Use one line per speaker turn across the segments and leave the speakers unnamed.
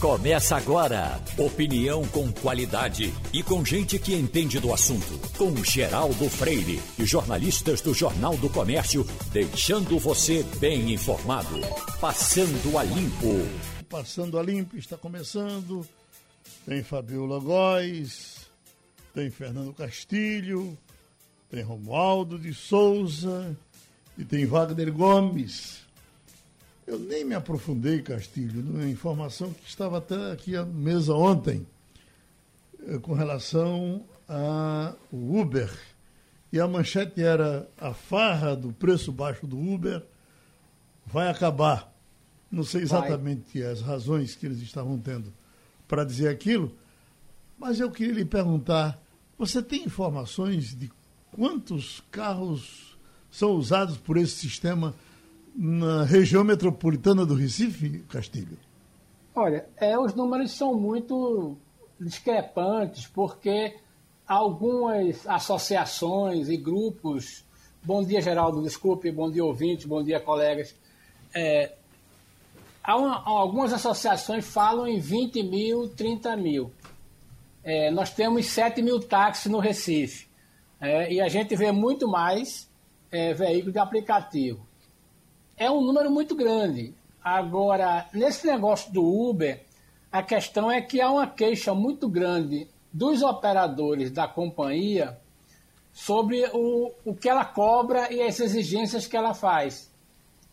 Começa agora. Opinião com qualidade e com gente que entende do assunto. Com Geraldo Freire e jornalistas do Jornal do Comércio, deixando você bem informado. Passando a Limpo.
Passando a Limpo está começando. Tem Fabiola Góes, tem Fernando Castilho, tem Romualdo de Souza e tem Wagner Gomes. Eu nem me aprofundei, Castilho, numa informação que estava até aqui à mesa ontem, eh, com relação ao Uber. E a manchete era a farra do preço baixo do Uber vai acabar. Não sei exatamente vai. as razões que eles estavam tendo para dizer aquilo, mas eu queria lhe perguntar: você tem informações de quantos carros são usados por esse sistema? Na região metropolitana do Recife, Castilho?
Olha, é, os números são muito discrepantes, porque algumas associações e grupos. Bom dia, Geraldo, desculpe, bom dia, ouvintes, bom dia, colegas. É, uma, algumas associações falam em 20 mil, 30 mil. É, nós temos 7 mil táxis no Recife. É, e a gente vê muito mais é, veículos de aplicativo é um número muito grande. Agora, nesse negócio do Uber, a questão é que há uma queixa muito grande dos operadores da companhia sobre o, o que ela cobra e as exigências que ela faz.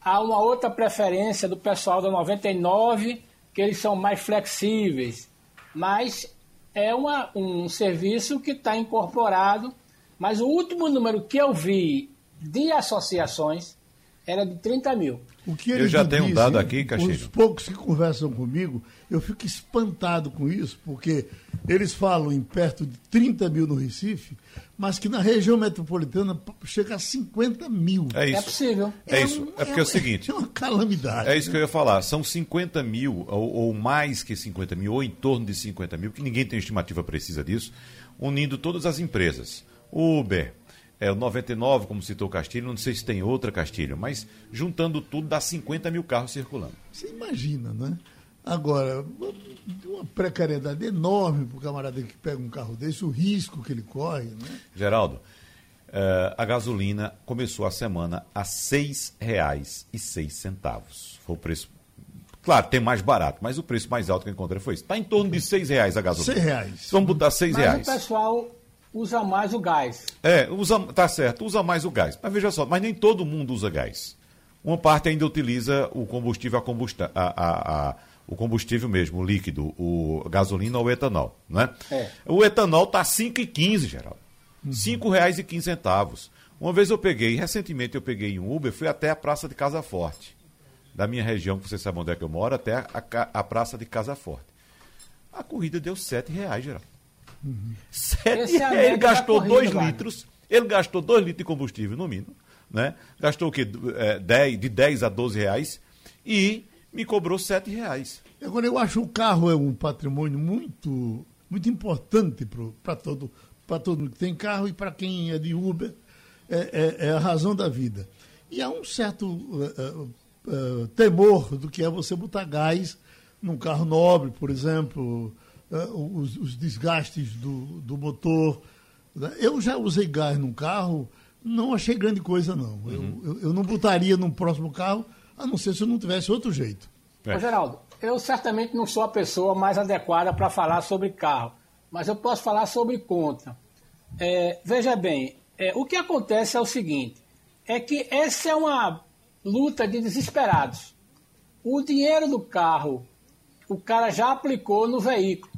Há uma outra preferência do pessoal da 99, que eles são mais flexíveis, mas é uma, um serviço que está incorporado. Mas o último número que eu vi de associações era de 30 mil.
O que eu já tenho um dado aqui, Castilho. Os poucos que conversam comigo, eu fico espantado com isso, porque eles falam em perto de 30 mil no Recife, mas que na região metropolitana chega a 50 mil.
É isso.
É possível.
É, é isso. Um, é porque é, é, o seguinte.
É uma calamidade.
É isso que eu ia falar. São 50 mil, ou, ou mais que 50 mil, ou em torno de 50 mil, que ninguém tem estimativa precisa disso, unindo todas as empresas. Uber, é, o 99, como citou Castilho, não sei se tem outra Castilho, mas juntando tudo dá 50 mil carros circulando.
Você imagina, né? Agora, uma precariedade enorme para o camarada que pega um carro desse, o risco que ele corre, né?
Geraldo, é, a gasolina começou a semana a R$ 6,06. Foi o preço. Claro, tem mais barato, mas o preço mais alto que eu encontrei foi isso. Está em torno de R$ reais a gasolina.
R$ reais.
Vamos botar R$ reais.
Mas o pessoal usa mais o gás.
É, usa, tá certo, usa mais o gás. Mas veja só, mas nem todo mundo usa gás. Uma parte ainda utiliza o combustível a, combustão, a, a, a o combustível mesmo, o líquido, o gasolina ou o etanol, né? É. O etanol tá 5,15, Geraldo. Uhum. R$ 5,15. Uma vez eu peguei, recentemente eu peguei um Uber, fui até a Praça de Casa Forte. Da minha região, que você sabe onde é que eu moro, até a, a Praça de Casa Forte. A corrida deu R$ reais, Geraldo. Uhum. Sete, é ele gastou 2 litros, ele gastou 2 litros de combustível no mínimo, né? Gastou o quê? É, 10, de 10 a 12 reais e me cobrou 7 reais.
Agora, eu acho que o carro é um patrimônio muito, muito importante para todo, todo mundo que tem carro e para quem é de Uber. É, é, é, a razão da vida. E há um certo uh, uh, uh, temor do que é você botar gás num carro nobre, por exemplo, uh, os, os, desgastes do, do motor. Né? Eu já usei gás num carro, não achei grande coisa, não. Uhum. Eu, eu, eu, não botaria num próximo carro, a não ser se eu não tivesse outro jeito.
É. Ô, Geraldo, eu certamente não sou a pessoa mais adequada para falar sobre carro, mas eu posso falar sobre conta. É, veja bem, é, o que acontece é o seguinte: é que essa é uma luta de desesperados. O dinheiro do carro, o cara já aplicou no veículo.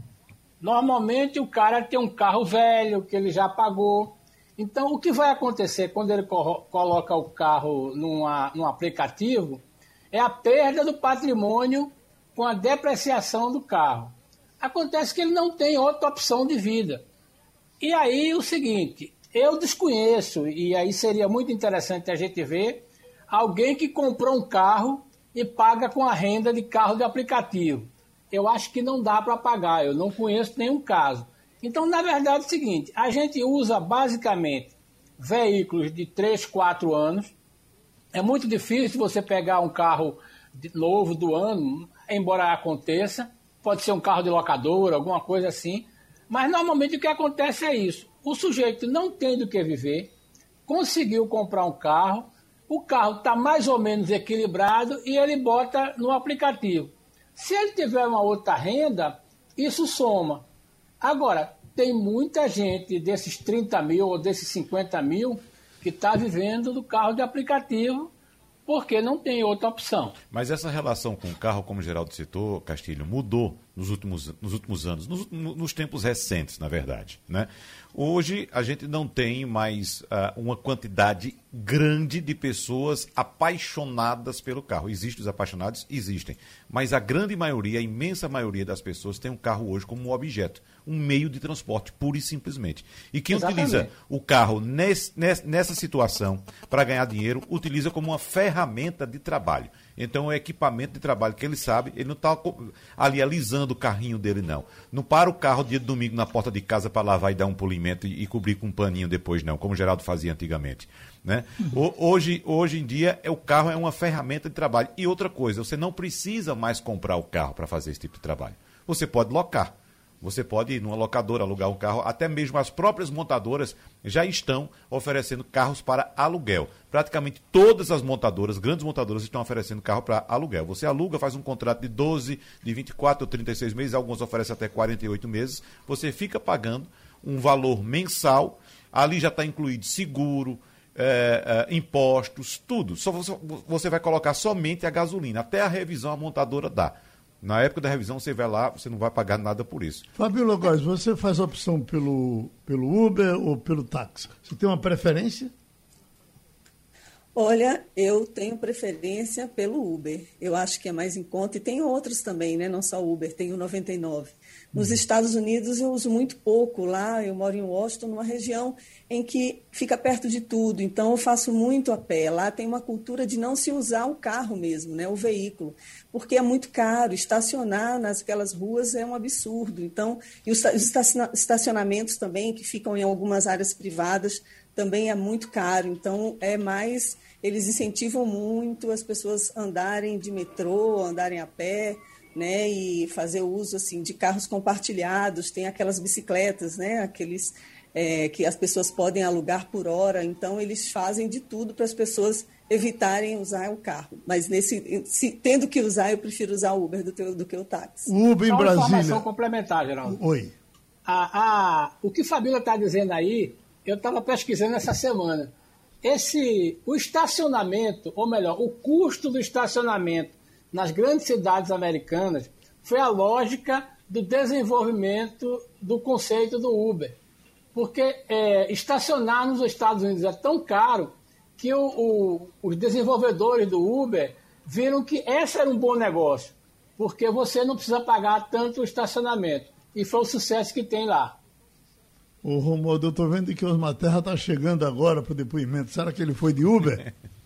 Normalmente o cara tem um carro velho que ele já pagou. Então o que vai acontecer quando ele coloca o carro numa, num aplicativo é a perda do patrimônio com a depreciação do carro. Acontece que ele não tem outra opção de vida. E aí o seguinte, eu desconheço, e aí seria muito interessante a gente ver alguém que comprou um carro e paga com a renda de carro de aplicativo eu acho que não dá para pagar, eu não conheço nenhum caso. Então, na verdade, é o seguinte: a gente usa basicamente veículos de 3, 4 anos. É muito difícil você pegar um carro novo do ano, embora aconteça. pode ser um carro de locadora, alguma coisa assim. Mas normalmente o que acontece é isso: o sujeito não tem do que viver, conseguiu comprar um carro, o carro está mais ou menos equilibrado e ele bota no aplicativo. Se ele tiver uma outra renda, isso soma. Agora, tem muita gente desses 30 mil ou desses 50 mil que está vivendo do carro de aplicativo porque não tem outra opção.
Mas essa relação com o carro, como o Geraldo citou, Castilho, mudou nos últimos, nos últimos anos, nos, nos tempos recentes, na verdade. Né? Hoje a gente não tem mais uh, uma quantidade grande de pessoas apaixonadas pelo carro. Existem os apaixonados? Existem. Mas a grande maioria, a imensa maioria das pessoas tem um carro hoje como um objeto um meio de transporte, pura e simplesmente. E quem Exatamente. utiliza o carro nesse, nessa situação para ganhar dinheiro, utiliza como uma ferramenta de trabalho. Então, o equipamento de trabalho que ele sabe, ele não está ali alisando o carrinho dele, não. Não para o carro dia de domingo na porta de casa para lavar e dar um polimento e, e, cobrir com um paninho depois, não, como o Geraldo fazia antigamente. Né? Uhum. Hoje, hoje em dia, é, o carro é uma ferramenta de trabalho. E outra coisa, você não precisa mais comprar o carro para fazer esse tipo de trabalho. Você pode locar. Você pode ir numa locadora alugar um carro, até mesmo as próprias montadoras já estão oferecendo carros para aluguel. Praticamente todas as montadoras, grandes montadoras, estão oferecendo carro para aluguel. Você aluga, faz um contrato de 12, de 24 ou 36 meses, alguns oferecem até 48 meses. Você fica pagando um valor mensal, ali já está incluído seguro, é, é, impostos, tudo. Só você, você vai colocar somente a gasolina. Até a revisão a montadora dá. Na época da revisão, você vai lá, você não vai pagar nada por isso.
Fabio Logos, você faz a opção pelo, pelo Uber ou pelo táxi? Você tem uma preferência?
Olha, eu tenho preferência pelo Uber. Eu acho que é mais em conta. E tem outros também, né? Não só o Uber, tem o 99. Nos Estados Unidos eu uso muito pouco. Lá eu moro em Washington, numa região em que fica perto de tudo. Então eu faço muito a pé. Lá tem uma cultura de não se usar o carro mesmo, né, o veículo, porque é muito caro. Estacionar naquelas ruas é um absurdo. Então, e os estacionamentos também que ficam em algumas áreas privadas também é muito caro. Então é mais eles incentivam muito as pessoas andarem de metrô, andarem a pé né, e fazer uso assim de carros compartilhados, tem aquelas bicicletas, né, aqueles é, que as pessoas podem alugar por hora, então eles fazem de tudo para as pessoas evitarem usar o carro. Mas nesse, se, tendo que usar, eu prefiro usar o Uber do, teu, do que o táxi.
Uber em Brasília. Uma
informação complementar, Geraldo.
Oi.
A, a, o que Fabíola está dizendo aí, eu estava pesquisando essa semana. Esse, o estacionamento, ou melhor, o custo do estacionamento nas grandes cidades americanas foi a lógica do desenvolvimento do conceito do Uber. Porque é, estacionar nos Estados Unidos é tão caro que o, o, os desenvolvedores do Uber viram que esse era um bom negócio, porque você não precisa pagar tanto o estacionamento. E foi o sucesso que tem lá.
Ô Romualdo, eu estou vendo que o Osmar Terra está chegando agora para o depoimento. Será que ele foi de Uber?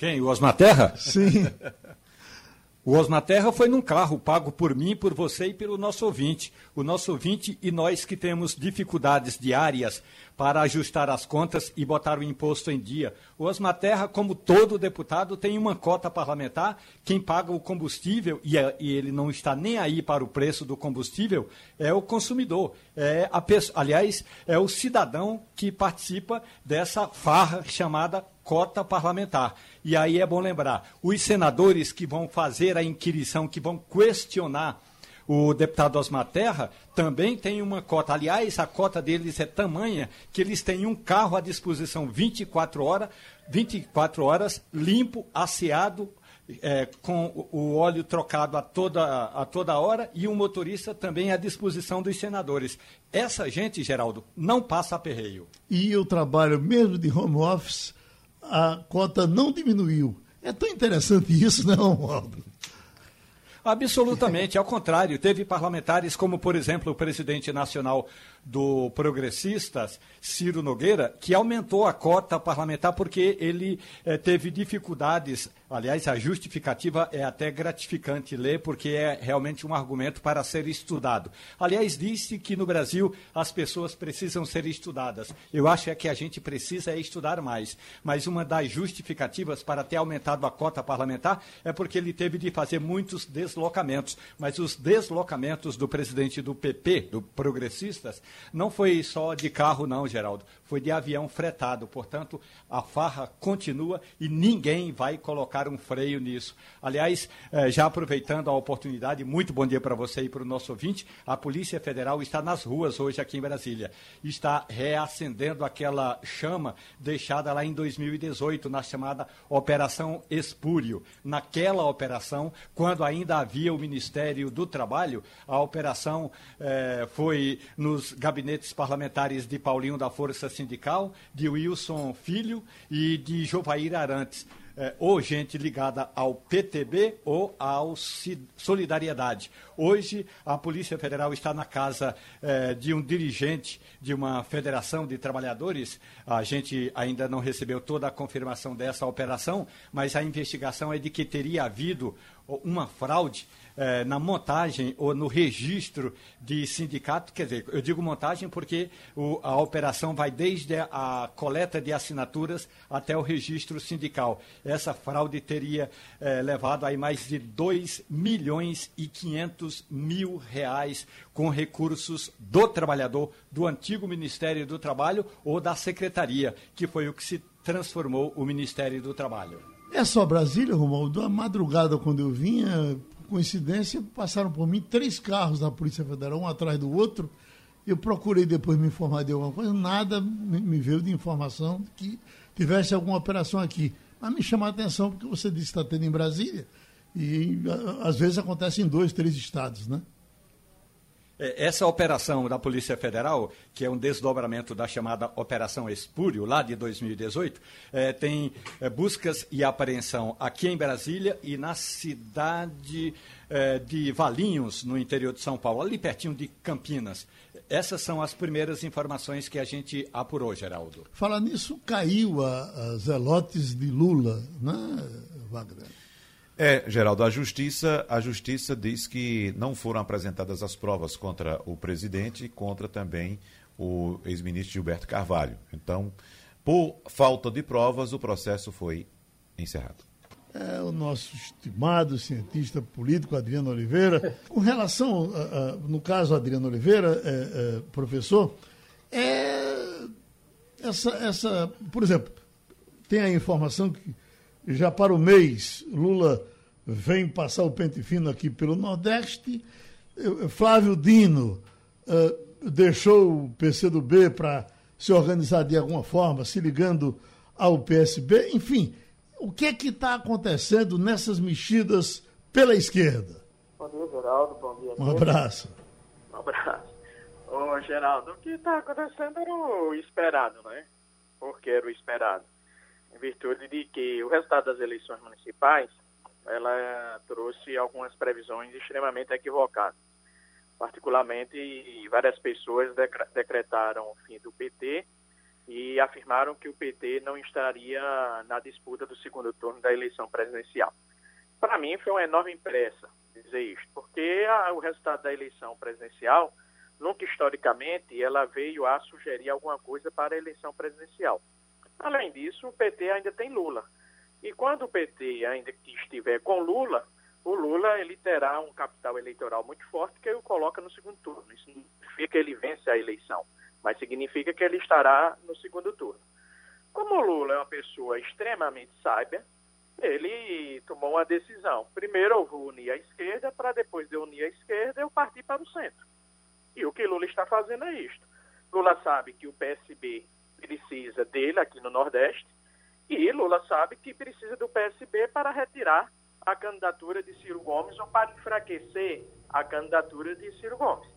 Quem? O Osmar Terra?
Sim.
O Osmar Terra foi num carro pago por mim, por você e pelo nosso ouvinte. O nosso ouvinte e nós que temos dificuldades diárias para ajustar as contas e botar o imposto em dia. O Osmar Terra, como todo deputado, tem uma cota parlamentar. Quem paga o combustível, e, é, e ele não está nem aí para o preço do combustível, é o consumidor. É a pessoa, aliás, é o cidadão que participa dessa farra chamada cota parlamentar. E aí é bom lembrar, os senadores que vão fazer a inquirição, que vão questionar o deputado Osmar Terra também tem uma cota. Aliás, a cota deles é tamanha que eles têm um carro à disposição 24 horas, 24 horas limpo, asseado, é, com o óleo trocado a toda, a toda hora e o motorista também à disposição dos senadores. Essa gente, Geraldo, não passa aperreio.
E o trabalho mesmo de home office a cota não diminuiu. É tão interessante isso, não, Waldo?
Absolutamente, ao contrário. Teve parlamentares como, por exemplo, o presidente nacional do Progressistas, Ciro Nogueira, que aumentou a cota parlamentar porque ele eh, teve dificuldades. Aliás, a justificativa é até gratificante ler, porque é realmente um argumento para ser estudado. Aliás, disse que no Brasil as pessoas precisam ser estudadas. Eu acho é que a gente precisa estudar mais. Mas uma das justificativas para ter aumentado a cota parlamentar é porque ele teve de fazer muitos deslocamentos. Mas os deslocamentos do presidente do PP, do Progressistas, não foi só de carro, não, Geraldo. Foi de avião fretado. Portanto, a farra continua e ninguém vai colocar um freio nisso. Aliás, eh, já aproveitando a oportunidade, muito bom dia para você e para o nosso ouvinte. A Polícia Federal está nas ruas hoje aqui em Brasília. Está reacendendo aquela chama deixada lá em 2018, na chamada Operação Espúrio. Naquela operação, quando ainda havia o Ministério do Trabalho, a operação eh, foi nos gabinetes parlamentares de Paulinho da Força Sindical, de Wilson Filho e de Jovair Arantes é, ou gente ligada ao PTB ou ao Solidariedade. Hoje, a Polícia Federal está na casa é, de um dirigente de uma federação de trabalhadores. A gente ainda não recebeu toda a confirmação dessa operação, mas a investigação é de que teria havido uma fraude eh, na montagem ou no registro de sindicato, quer dizer, eu digo montagem porque o, a operação vai desde a coleta de assinaturas até o registro sindical. Essa fraude teria eh, levado aí mais de 2 milhões e 500 mil reais com recursos do trabalhador, do antigo Ministério do Trabalho ou da Secretaria, que foi o que se transformou o Ministério do Trabalho.
É só Brasília, Romualdo? A madrugada, quando eu vinha, coincidência, passaram por mim três carros da Polícia Federal, um atrás do outro. Eu procurei depois me informar de alguma coisa, nada me veio de informação que tivesse alguma operação aqui. Mas me chama a atenção porque você disse que está tendo em Brasília e às vezes acontece em dois, três estados, né?
É, essa operação da Polícia Federal, que é um desdobramento da chamada Operação Espúrio, lá de 2018, é, tem é, buscas e apreensão aqui em Brasília e na cidade é, de Valinhos, no interior de São Paulo, ali pertinho de Campinas. Essas são as primeiras informações que a gente apurou, Geraldo.
Falar nisso, caiu a, a Zelotes de Lula, né, Wagner?
É, Geraldo, a justiça, a justiça diz que não foram apresentadas as provas contra o presidente e contra também o ex-ministro Gilberto Carvalho. Então, por falta de provas, o processo foi encerrado.
É o nosso estimado cientista político Adriano Oliveira. Com relação, no caso Adriano Oliveira, é, é, professor, é essa, essa, por exemplo, tem a informação que já para o mês Lula vem passar o pente fino aqui pelo Nordeste. Flávio Dino uh, deixou o PCdoB para se organizar de alguma forma, se ligando ao PSB. Enfim, o que é que está acontecendo nessas mexidas pela esquerda?
Bom dia, Geraldo. Bom dia.
Um abraço.
Um abraço. Ô, Geraldo, o que está acontecendo era o esperado, né? Porque era o esperado. Em virtude de que o resultado das eleições municipais ela trouxe algumas previsões extremamente equivocadas. Particularmente, várias pessoas decretaram o fim do PT e afirmaram que o PT não estaria na disputa do segundo turno da eleição presidencial. Para mim, foi uma enorme impressa dizer isto, porque a, o resultado da eleição presidencial, nunca historicamente, ela veio a sugerir alguma coisa para a eleição presidencial. Além disso, o PT ainda tem Lula. E quando o PT ainda estiver com Lula, o Lula ele terá um capital eleitoral muito forte que o coloca no segundo turno. Isso não significa que ele vence a eleição, mas significa que ele estará no segundo turno. Como o Lula é uma pessoa extremamente sábia, ele tomou uma decisão. Primeiro eu vou unir a esquerda, para depois de unir a esquerda eu partir para o centro. E o que Lula está fazendo é isto. Lula sabe que o PSB precisa dele aqui no Nordeste, e Lula sabe que precisa do PSB para retirar a candidatura de Ciro Gomes ou para enfraquecer a candidatura de Ciro Gomes.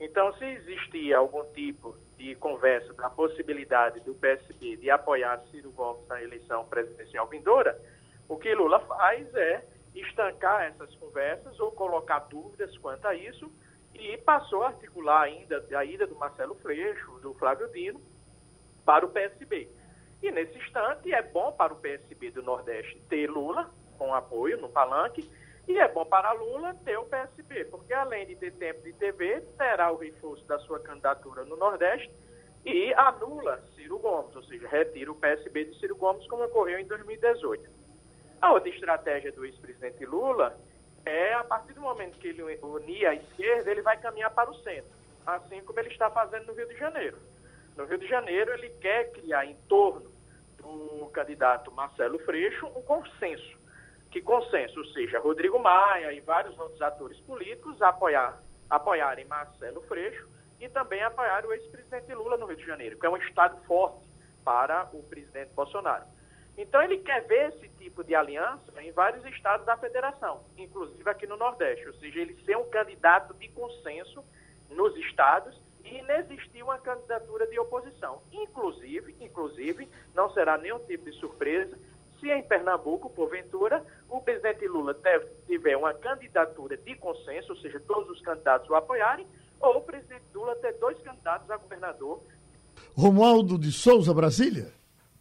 Então, se existia algum tipo de conversa da possibilidade do PSB de apoiar Ciro Gomes na eleição presidencial vindoura, o que Lula faz é estancar essas conversas ou colocar dúvidas quanto a isso e passou a articular ainda a ida do Marcelo Freixo, do Flávio Dino, para o PSB. E nesse instante é bom para o PSB do Nordeste ter Lula com apoio no palanque e é bom para Lula ter o PSB, porque além de ter tempo de TV, terá o reforço da sua candidatura no Nordeste e anula Ciro Gomes, ou seja, retira o PSB de Ciro Gomes, como ocorreu em 2018. A outra estratégia do ex-presidente Lula é, a partir do momento que ele unir a esquerda, ele vai caminhar para o centro, assim como ele está fazendo no Rio de Janeiro. No Rio de Janeiro, ele quer criar em torno do candidato Marcelo Freixo um consenso. Que consenso? Seja, Rodrigo Maia e vários outros atores políticos apoiar, apoiarem Marcelo Freixo e também apoiar o ex-presidente Lula no Rio de Janeiro, que é um estado forte para o presidente Bolsonaro. Então ele quer ver esse tipo de aliança em vários estados da federação, inclusive aqui no Nordeste, ou seja, ele ser um candidato de consenso nos estados e inexistir uma candidatura de oposição. Inclusive, inclusive, não será nenhum tipo de surpresa se em Pernambuco, porventura, o presidente Lula tiver uma candidatura de consenso, ou seja, todos os candidatos o apoiarem, ou o presidente Lula ter dois candidatos a governador.
Romualdo de Souza, Brasília.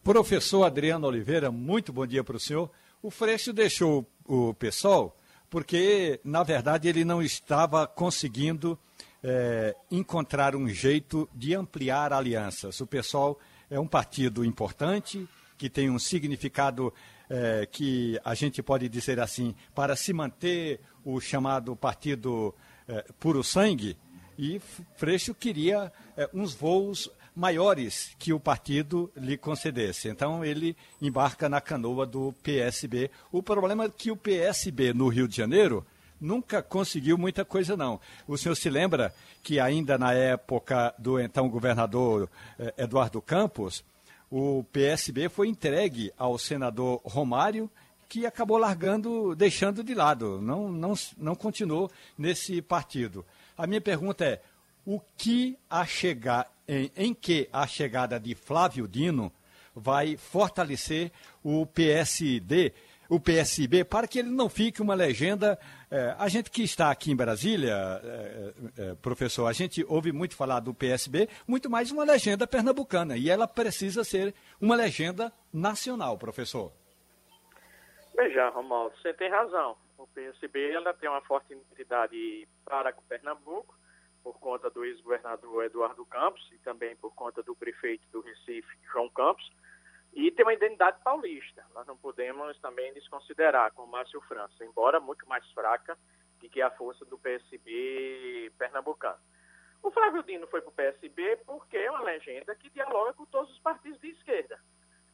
Professor Adriano Oliveira, muito bom dia para o senhor. O Freixo deixou o PSOL porque, na verdade, ele não estava conseguindo é, encontrar um jeito de ampliar alianças. O PSOL é um partido importante, que tem um significado é, que a gente pode dizer assim, para se manter o chamado partido é, puro sangue, e Freixo queria é, uns voos maiores que o partido lhe concedesse. Então ele embarca na canoa do PSB. O problema é que o PSB no Rio de Janeiro nunca conseguiu muita coisa não. O senhor se lembra que ainda na época do então governador eh, Eduardo Campos, o PSB foi entregue ao senador Romário, que acabou largando, deixando de lado, não, não, não continuou nesse partido. A minha pergunta é: o que a chegar, em, em que a chegada de Flávio Dino vai fortalecer o PSD, o PSB, para que ele não fique uma legenda. É, a gente que está aqui em Brasília, é, é, professor, a gente ouve muito falar do PSB, muito mais uma legenda pernambucana, e ela precisa ser uma legenda nacional, professor.
Veja, Romualdo, você tem razão. O PSB ela tem uma forte identidade para Pernambuco, por conta do ex-governador Eduardo Campos e também por conta do prefeito do Recife, João Campos, e tem uma identidade paulista. Nós não podemos também desconsiderar com Márcio França, embora muito mais fraca do que a força do PSB pernambucano. O Flávio Dino foi para o PSB porque é uma legenda que dialoga com todos os partidos de esquerda.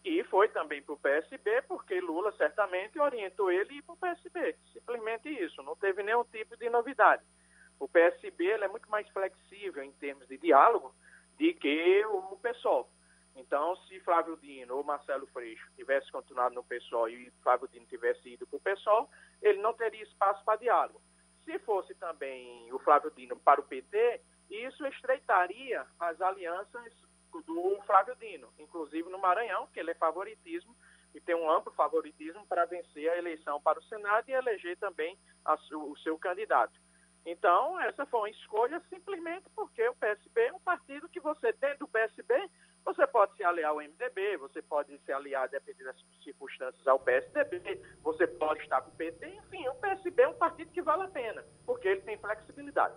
E foi também para o PSB porque Lula certamente orientou ele para o PSB. Simplesmente isso, não teve nenhum tipo de novidade. O PSB é muito mais flexível em termos de diálogo do que o PSOL. Então, se Flávio Dino ou Marcelo Freixo tivesse continuado no PSOL e Flávio Dino tivesse ido para o PSOL, ele não teria espaço para diálogo. Se fosse também o Flávio Dino para o PT, isso estreitaria as alianças do Flávio Dino, inclusive no Maranhão, que ele é favoritismo e tem um amplo favoritismo para vencer a eleição para o Senado e eleger também o seu candidato. Então, essa foi uma escolha simplesmente porque o PSB é um partido que você, dentro do PSB, você pode se aliar ao MDB, você pode se aliar, dependendo das circunstâncias, ao PSDB, você pode estar com o PT, enfim, o PSB é um partido que vale a pena, porque ele tem flexibilidade.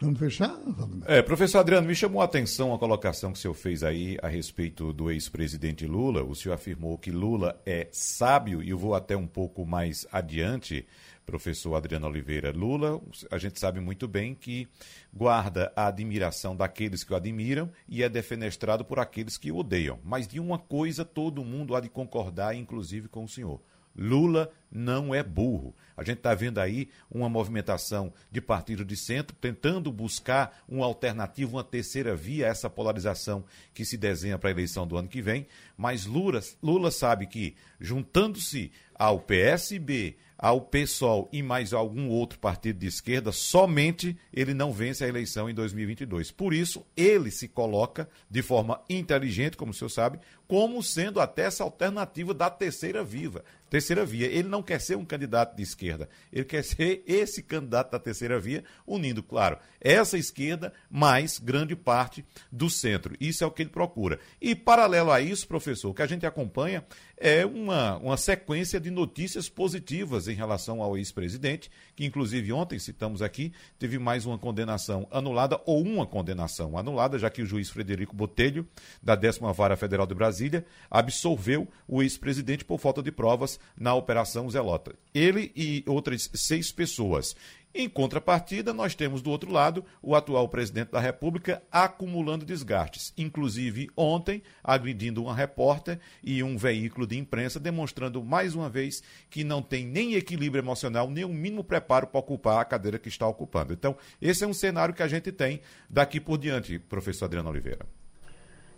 Vamos fechar?
É, professor Adriano, me chamou a atenção a colocação que o senhor fez aí a respeito do ex-presidente Lula. O senhor afirmou que Lula é sábio, e eu vou até um pouco mais adiante professor Adriano Oliveira Lula, a gente sabe muito bem que guarda a admiração daqueles que o admiram e é defenestrado por aqueles que o odeiam. Mas de uma coisa todo mundo há de concordar, inclusive com o senhor. Lula não é burro. A gente está vendo aí uma movimentação de partido de centro tentando buscar uma alternativa, uma terceira via a essa polarização que se desenha para a eleição do ano que vem. Mas Lula, Lula sabe que, juntando-se ao PSB, ao PSOL e mais algum outro partido de esquerda, somente ele não vence a eleição em 2022. Por isso, ele se coloca de forma inteligente, como o senhor sabe, como sendo até essa alternativa da terceira viva, terceira via. Ele não quer ser um candidato de esquerda, ele quer ser esse candidato da terceira via, unindo, claro, essa esquerda mais grande parte do centro. Isso é o que ele procura. E, paralelo a isso, professor, o que a gente acompanha é uma, uma sequência de notícias positivas em relação ao ex-presidente, que, inclusive, ontem, citamos aqui, teve mais uma condenação anulada, ou uma condenação anulada, já que o juiz Frederico Botelho, da 10 Vara Federal de Brasília, absolveu o ex-presidente por falta de provas na Operação Zelota. Ele e outras seis pessoas. Em contrapartida, nós temos do outro lado o atual presidente da República acumulando desgastes, inclusive ontem agredindo uma repórter e um veículo de imprensa, demonstrando mais uma vez que não tem nem equilíbrio emocional, nem o um mínimo preparo para ocupar a cadeira que está ocupando. Então, esse é um cenário que a gente tem daqui por diante, professor Adriano Oliveira.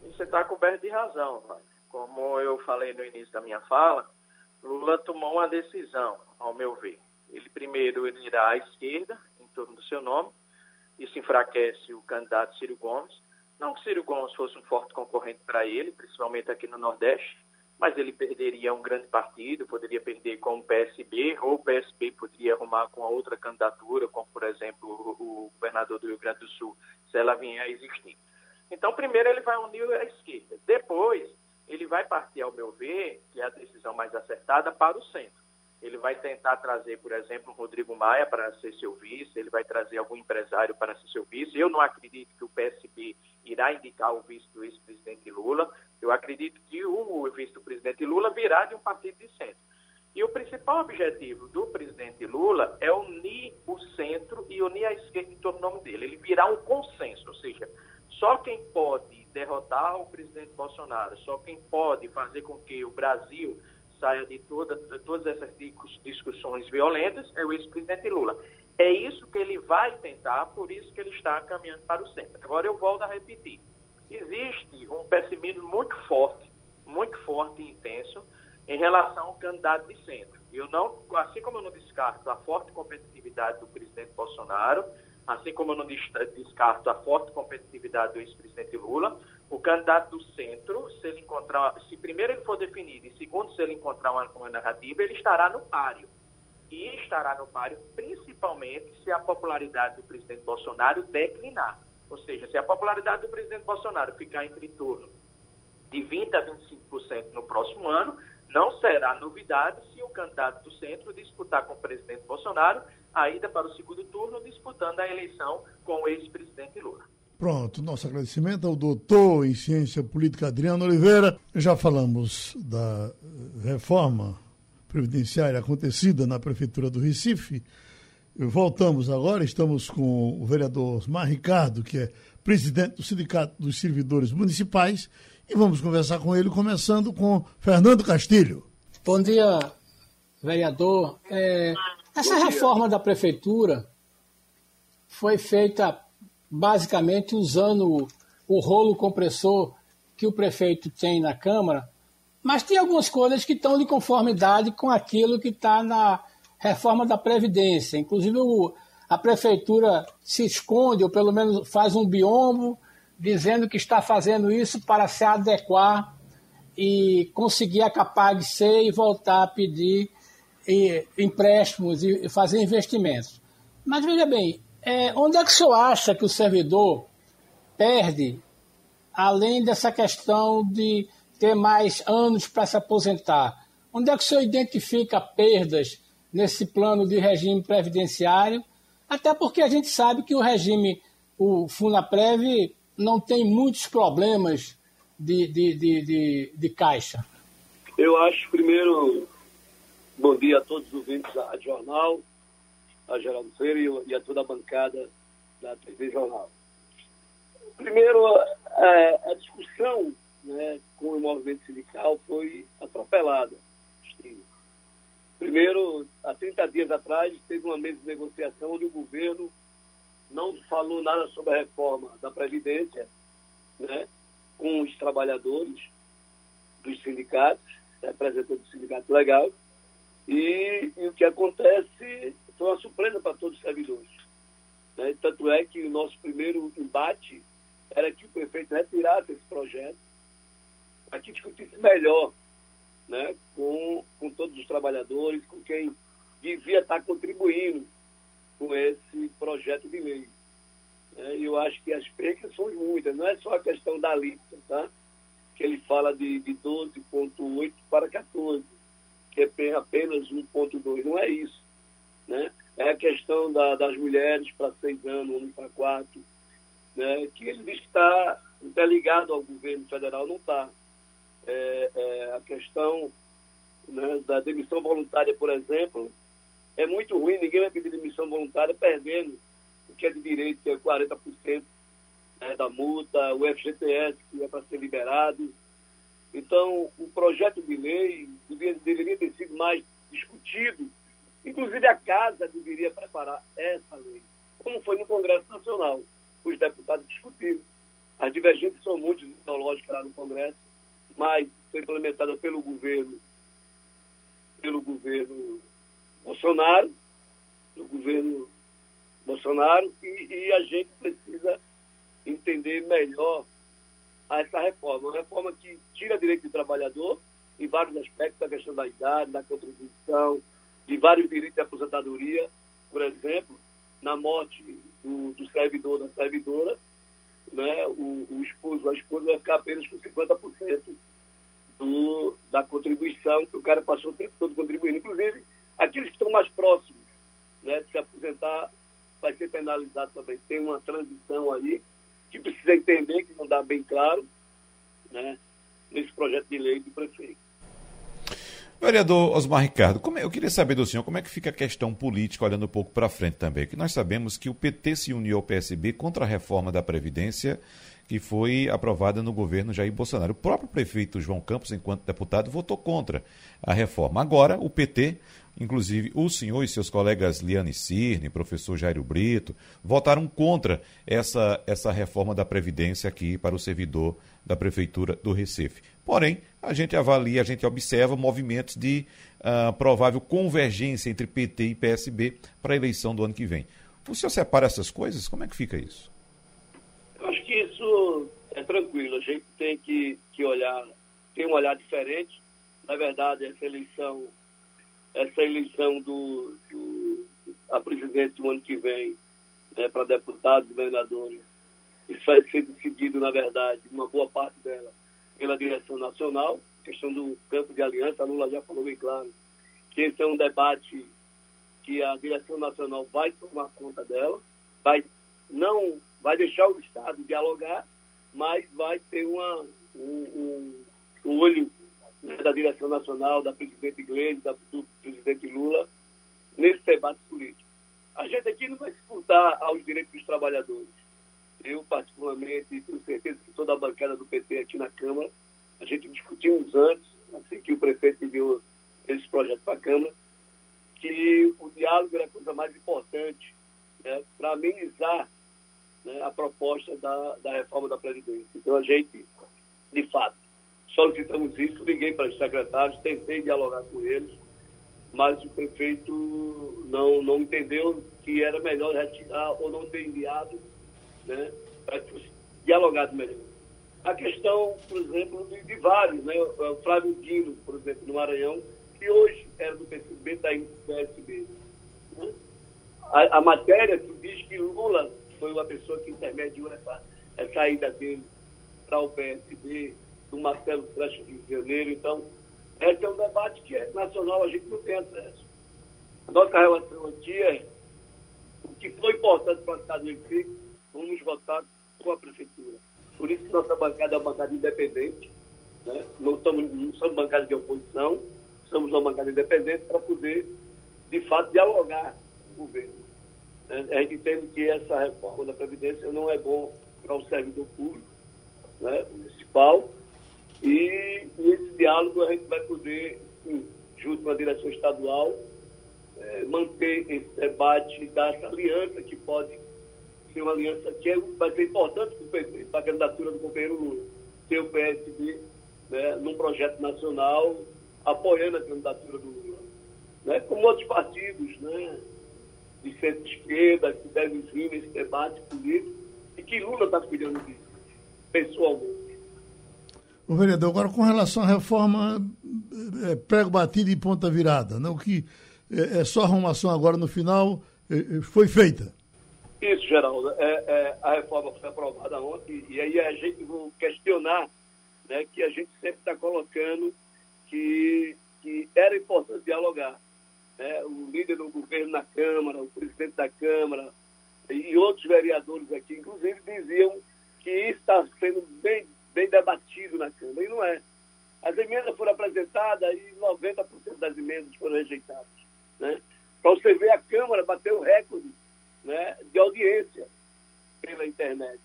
Você está coberto de razão, como eu falei no início da minha fala, Lula tomou uma decisão, ao meu ver ele primeiro ele irá à esquerda, em torno do seu nome, isso enfraquece o candidato Ciro Gomes. Não que Ciro Gomes fosse um forte concorrente para ele, principalmente aqui no Nordeste, mas ele perderia um grande partido, poderia perder com o PSB, ou o PSB poderia arrumar com a outra candidatura, como, por exemplo, o, governador do Rio Grande do Sul, se ela vier a existir. Então, primeiro ele vai unir a esquerda. Depois, ele vai partir, ao meu ver, que é a decisão mais acertada, para o centro. Ele vai tentar trazer, por exemplo, Rodrigo Maia para ser seu vice, ele vai trazer algum empresário para ser seu vice. Eu não acredito que o PSB irá indicar o vice do ex-presidente Lula. Eu acredito que o vice do presidente Lula virá de um partido de centro. E o principal objetivo do presidente Lula é unir o centro e unir a esquerda em torno dele. Ele virá um consenso, ou seja, só quem o presidente Bolsonaro, só quem pode fazer com que o Brasil saia de, toda, de todas essas discussões violentas é o ex-presidente Lula. É isso que ele vai tentar, por isso que ele está caminhando para o centro. Agora eu volto a repetir. Existe um pessimismo muito forte, muito forte e intenso em relação ao candidato de centro. Eu não, assim como eu não descarto a forte competitividade do presidente Bolsonaro, assim como eu não descarto a forte competitividade do ex-presidente Lula, o candidato do centro, se ele encontrar, se primeiro ele for definido e segundo se ele encontrar uma, uma narrativa, ele estará no páreo. E estará no páreo principalmente se a popularidade do presidente Bolsonaro declinar. Ou seja, se a popularidade do presidente Bolsonaro ficar entre torno de 20% a 25% no próximo ano, não será novidade se o candidato do centro disputar com o presidente Bolsonaro a ida para o segundo turno, disputando a eleição com o ex-presidente Lula.
Pronto, nosso agradecimento ao doutor em ciência política Adriano Oliveira. Já falamos da reforma previdenciária acontecida na Prefeitura do Recife. Voltamos agora, estamos com o vereador Osmar Ricardo, que é presidente do Sindicato dos Servidores Municipais, e vamos conversar com ele, começando com Fernando Castilho.
Bom dia, vereador. É, essa reforma da Prefeitura foi feita basicamente usando o rolo compressor que o prefeito tem na Câmara, mas tem algumas coisas que estão de conformidade com aquilo que está na reforma da Previdência. Inclusive, a prefeitura se esconde, ou pelo menos faz um biombo, dizendo que está fazendo isso para se adequar e conseguir a capaz de ser e voltar a pedir empréstimos e fazer investimentos. Mas veja bem, é, onde é que o senhor acha que o servidor perde, além dessa questão de ter mais anos para se aposentar? Onde é que o senhor identifica perdas nesse plano de regime previdenciário? Até porque a gente sabe que o regime, o FUNAPREV, não tem muitos problemas de, de, de, de, de caixa.
Eu acho, primeiro, bom dia a todos os ouvintes da Jornal a Geraldo Freire e a toda a bancada da TV Jornal. Primeiro, a, a discussão né, com o movimento sindical foi atropelada. Primeiro, há 30 dias atrás, teve uma mesa de negociação onde o governo não falou nada sobre a reforma da Previdência, né, com os trabalhadores dos sindicatos, representantes do sindicato legal, e, e o que acontece foi uma surpresa para todos os servidores. Né? Tanto é que o nosso primeiro embate era que o prefeito retirasse esse projeto para que discutisse melhor né, com, com todos os trabalhadores, com quem devia estar contribuindo com esse projeto de lei. É, eu acho que as percas são muitas, não é só a questão da lista, tá? que ele fala de, de 12,8 para 14, que é apenas 1,2. Não é isso. Né? É a questão da, das mulheres para seis anos, homens para quatro, né? que ele diz que está interligado ao governo federal, não está. É, é, a questão né, da demissão voluntária, por exemplo, é muito ruim, ninguém vai pedir demissão voluntária perdendo o que é de direito, que é 40% né, da multa, o FGTS que é para ser liberado. Então, o projeto de lei deveria ter sido mais discutido. Inclusive, a Casa deveria preparar essa lei, como foi no Congresso Nacional. Os deputados discutiram. As divergências são muito ideológicas lá no Congresso, mas foi implementada pelo governo, pelo governo Bolsonaro, pelo governo Bolsonaro, e, e a gente precisa entender melhor essa reforma. Uma reforma que tira direito do trabalhador em vários aspectos, a questão da idade, da contribuição, de vários direitos de aposentadoria, por exemplo, na morte do, do servidor, da servidora, né, o, o esposo, a esposa vai ficar apenas com 50% do, da contribuição que o cara passou o tempo todo contribuindo. Inclusive, aqueles que estão mais próximos né, de se aposentar vai ser penalizado também. Tem uma transição aí que precisa entender, que não dá bem claro, né, nesse projeto de lei do prefeito.
Vereador Osmar Ricardo, é, eu queria saber do senhor como é que fica a questão política, olhando um pouco para frente também, que nós sabemos que o PT se uniu ao PSB contra a reforma da Previdência que foi aprovada no governo Jair Bolsonaro. O próprio prefeito João Campos, enquanto deputado, votou contra a reforma. Agora, o PT, inclusive o senhor e seus colegas Liane Cirne, professor Jairo Brito, votaram contra essa, essa reforma da Previdência aqui para o servidor da Prefeitura do Recife. Porém, a gente avalia, a gente observa movimentos de uh, provável convergência entre PT e PSB para a eleição do ano que vem. O senhor separa essas coisas? Como é que fica isso?
isso é tranquilo. A gente tem que, que olhar, tem um olhar diferente. Na verdade, essa eleição, essa eleição do, do a presidente do ano que vem, né, para deputados e governadores, isso vai ser decidido, na verdade, uma boa parte dela, pela direção nacional. questão do campo de aliança, a Lula já falou bem claro que esse é um debate que a direção nacional vai tomar conta dela, vai não vai deixar o Estado dialogar, mas vai ter uma, um, um, olho né, da direção nacional, da presidente Iglesias, do presidente Lula, nesse debate político. A gente aqui não vai disputar aos direitos dos trabalhadores. Eu, particularmente, tenho certeza que toda a bancada do PT aqui na Câmara, a gente discutimos antes, assim que o prefeito enviou esse projeto para a Câmara, que o diálogo era a coisa mais importante né, para amenizar né, a proposta da, da reforma da Previdência. Então, a gente, de fato, solicitamos isso, liguei para os secretários, tentei dialogar com eles, mas o prefeito não, não entendeu que era melhor retirar ou não ter enviado né, para dialogar melhor. A questão, por exemplo, de, de vários, né, o Flávio Dino, por exemplo, no Maranhão, que hoje era do PSB, está indo do PSB. Né? A, a matéria que diz que Lula foi uma pessoa que intermediou essa, essa ida dele para o PSB, do Marcelo Freixo de Janeiro. Então, esse é um debate que é nacional, a gente não tem acesso. A nossa relação aqui é o que foi importante para o Estado do vamos votar com a Prefeitura. Por isso nossa bancada é uma bancada independente, né? não, somos, não somos bancada de oposição, somos uma bancada independente para poder, de fato, dialogar com o governo. A gente entende que essa reforma da Previdência não é bom para o servidor público, né, municipal, e, e, esse diálogo a gente vai poder, junto com a direção estadual, é, manter esse debate dessa aliança que pode ser uma aliança que é, vai ser importante para a candidatura do companheiro Lula, ter o PSB né, num projeto nacional apoiando a candidatura do Lula. Né, como outros partidos, né, de centro-esquerda que devem vir nesse debate político e que Lula está cuidando disso, pessoalmente.
O vereador, agora com relação à reforma é, prego batido e ponta virada. Não? O que é, é só arrumação agora no final é, é, foi feita.
Isso, Geraldo. É, é, a reforma foi aprovada ontem e aí a gente vai questionar né, que a gente sempre está colocando que, que era importante dialogar. Né? O líder do governo na Câmara, o presidente da Câmara e outros vereadores aqui, inclusive, diziam que isso está sendo bem, bem debatido na Câmara, e não é. As emendas foram apresentadas e 90% das emendas foram rejeitadas. Né? Para você ver, a Câmara bateu recorde né, de audiência pela internet.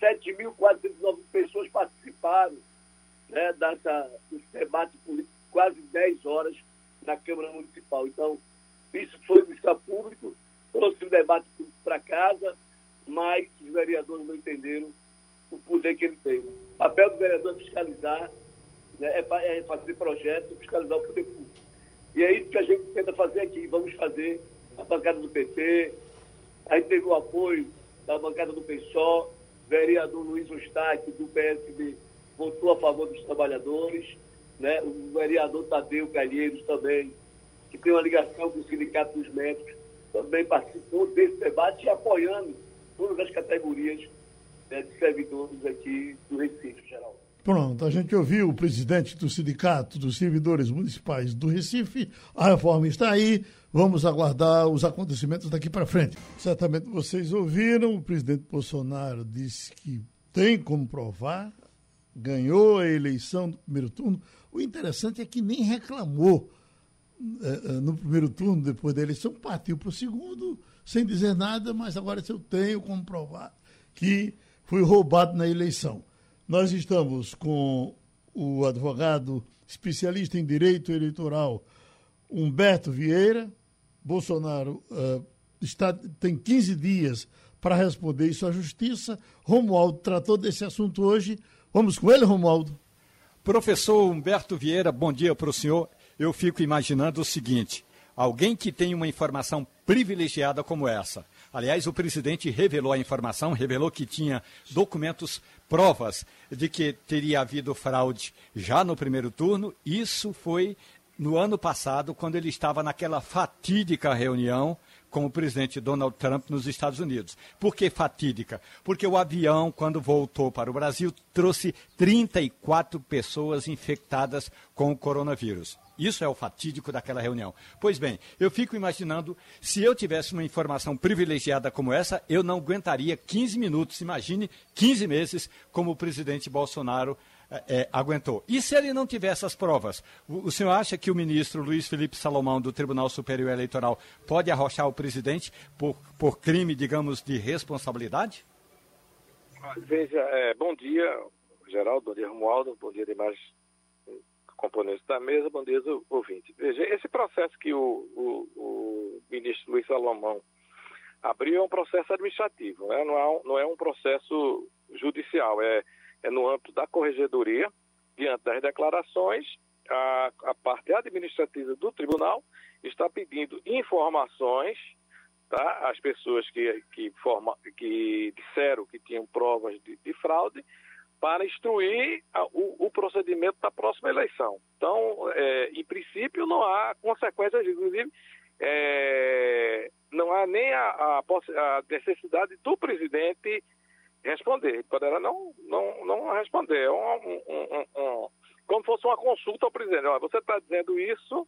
7.409 pessoas participaram né, dessa, desse debate político, quase 10 horas na Câmara Municipal. Então, isso foi vista público, trouxe o debate para casa, mas os vereadores não entenderam o poder que ele tem. O papel do vereador é fiscalizar, né, é, é fazer projetos, fiscalizar o poder público. E é isso que a gente tenta fazer aqui. Vamos fazer a bancada do PT, a gente teve o apoio da bancada do PSOL, vereador Luiz Ostaque, do PSB, votou a favor dos trabalhadores, né? o vereador Tadeu Calheiros também, que tem uma ligação com o Sindicato dos Médicos, também participou desse debate e apoiando todas as categorias né, de servidores aqui do Recife, geral.
Pronto, a gente ouviu o presidente do Sindicato dos Servidores Municipais do Recife, a reforma está aí, vamos aguardar os acontecimentos daqui para frente. Certamente vocês ouviram, o presidente Bolsonaro disse que tem como provar, ganhou a eleição do primeiro turno. O interessante é que nem reclamou é, no primeiro turno, depois da eleição, partiu para o segundo, sem dizer nada, mas agora eu tenho como provar que fui roubado na eleição. Nós estamos com o advogado especialista em direito eleitoral Humberto Vieira. Bolsonaro uh, está, tem 15 dias para responder isso à justiça. Romualdo tratou desse assunto hoje. Vamos com ele, Romualdo.
Professor Humberto Vieira, bom dia para o senhor. Eu fico imaginando o seguinte: alguém que tem uma informação privilegiada como essa. Aliás, o presidente revelou a informação, revelou que tinha documentos provas de que teria havido fraude já no primeiro turno. Isso foi no ano passado, quando ele estava naquela fatídica reunião com o presidente Donald Trump nos Estados Unidos. Por que fatídica? Porque o avião, quando voltou para o Brasil, trouxe 34 pessoas infectadas com o coronavírus. Isso é o fatídico daquela reunião. Pois bem, eu fico imaginando, se eu tivesse uma informação privilegiada como essa, eu não aguentaria 15 minutos, imagine 15 meses, como o presidente Bolsonaro é, aguentou. E se ele não tivesse as provas? O, o, senhor acha que o ministro Luiz Felipe Salomão, do Tribunal Superior Eleitoral, pode arrochar o presidente por, por crime, digamos, de responsabilidade?
Veja, é, bom dia, Geraldo, bom dia, Romualdo, bom dia demais componentes da mesa, bom dia, ouvinte. Veja, esse processo que o, o, o ministro Luiz Salomão abriu é um processo administrativo, né? não, é um, não é um processo judicial, é, é no âmbito da corregedoria, diante das declarações, a, a parte administrativa do tribunal está pedindo informações tá, às pessoas que, que, forma, que disseram que tinham provas de, de fraude para instruir a, o, o, procedimento da próxima eleição. Então, é, em princípio, não há consequências, inclusive, é, não há nem a, a, a, necessidade do presidente responder. Poderá não, não, não responder. É um, um, um, como fosse uma consulta ao presidente. Olha, você está dizendo isso,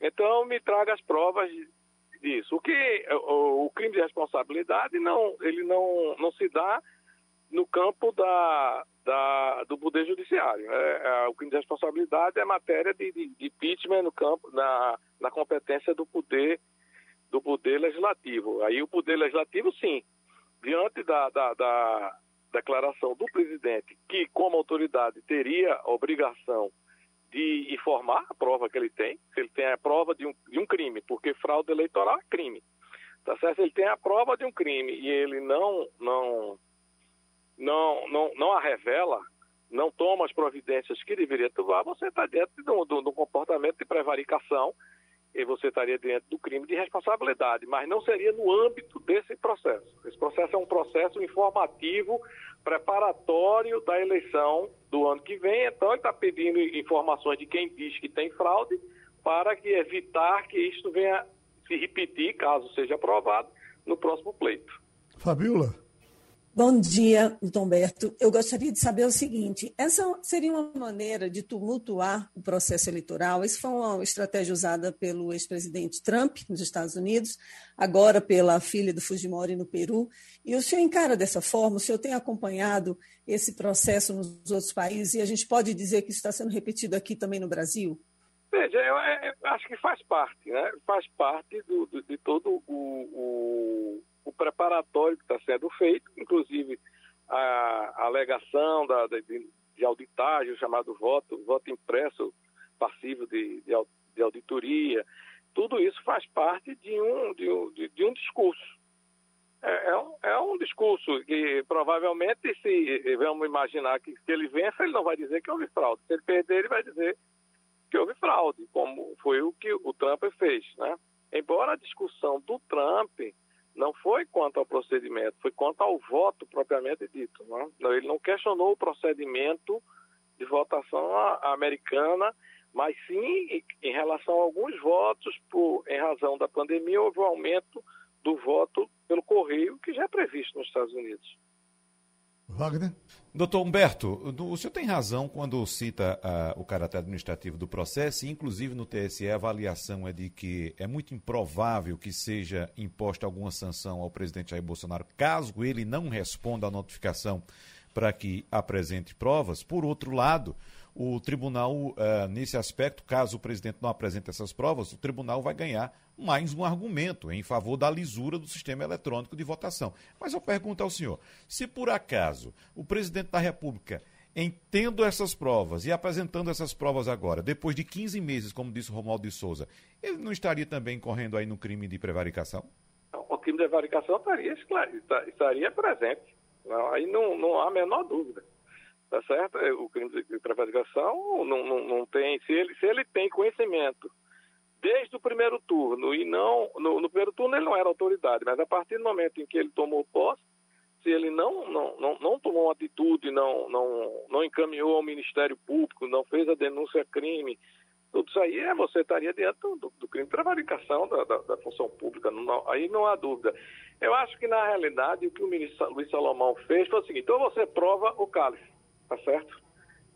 então me traga as provas disso. O que o, o crime de responsabilidade não, ele não, não se dá no campo da, da, do poder judiciário. É, é, o crime de responsabilidade é matéria de, de, de impeachment no campo, na, na competência do poder do poder legislativo. Aí o poder legislativo, sim, diante da, da, da declaração do presidente, que como autoridade teria a obrigação de informar a prova que ele tem, se ele tem a prova de um, de um crime, porque fraude eleitoral é crime. Tá certo? Ele tem a prova de um crime e ele não, não não, não, não a revela, não toma as providências que deveria tomar, você está dentro de um, de um, comportamento de prevaricação e você estaria diante do crime de responsabilidade, mas não seria no âmbito desse processo. Esse processo é um processo informativo preparatório da eleição do ano que vem, então ele está pedindo informações de quem diz que tem fraude para que evitar que isto venha se repetir, caso seja aprovado, no próximo pleito.
Fabiola.
Bom dia, Humberto. Eu gostaria de saber o seguinte: essa seria uma maneira de tumultuar o processo eleitoral? Isso foi uma estratégia usada pelo ex-presidente Trump nos Estados Unidos, agora pela filha do Fujimori no Peru. E o senhor encara dessa forma? O senhor tem acompanhado esse processo nos outros países e a gente pode dizer que isso está sendo repetido aqui também no Brasil?
Veja, eu, acho que faz parte, né? Faz parte do, de todo o, o o preparatório que está sendo feito, inclusive a, alegação da, de, de auditagem, o chamado voto, voto impresso passivo de, de, de auditoria, tudo isso faz parte de um, de um, de, um discurso. É, é, um, é, um, discurso que provavelmente, se vamos imaginar que ele vença, ele não vai dizer que houve fraude. Se ele perder, ele vai dizer que houve fraude, como foi o que o Trump fez. Né? Embora a discussão do Trump não foi quanto ao procedimento, foi quanto ao voto propriamente dito. Né? Não, ele não questionou o procedimento de votação americana, mas sim em relação a alguns votos, por, em razão da pandemia, houve um aumento do voto pelo correio, que já é previsto nos Estados Unidos.
Wagner?
Doutor Humberto, o senhor tem razão quando cita uh, o caráter administrativo do processo, e inclusive no TSE a avaliação é de que é muito improvável que seja imposta alguma sanção ao presidente Jair Bolsonaro caso ele não responda à notificação para que apresente provas. Por outro lado, o tribunal, uh, nesse aspecto, caso o presidente não apresente essas provas, o tribunal vai ganhar mais um argumento em favor da lisura do sistema eletrônico de votação. Mas eu pergunto ao senhor: se por acaso o presidente da República, entendo essas provas e apresentando essas provas agora, depois de 15 meses, como disse Romualdo de Souza, ele não estaria também correndo aí no crime de prevaricação?
O crime de prevaricação estaria, estaria presente. Aí não, não há a menor dúvida tá certo? É, o crime de prevaricação não, não, não tem, se ele, se ele tem conhecimento desde o primeiro turno e não, no, no, primeiro turno ele não era autoridade, mas a partir do momento em que ele tomou posse, se ele não, não, não, não tomou uma atitude, não, não, não encaminhou ao Ministério Público, não fez a denúncia crime, tudo isso aí é, você estaria dentro do, do crime de prevaricação da, da, da função pública, não, aí não há dúvida. Eu acho que, na realidade, o que o ministro Luiz Salomão fez foi o seguinte, então você prova o cálice tá certo?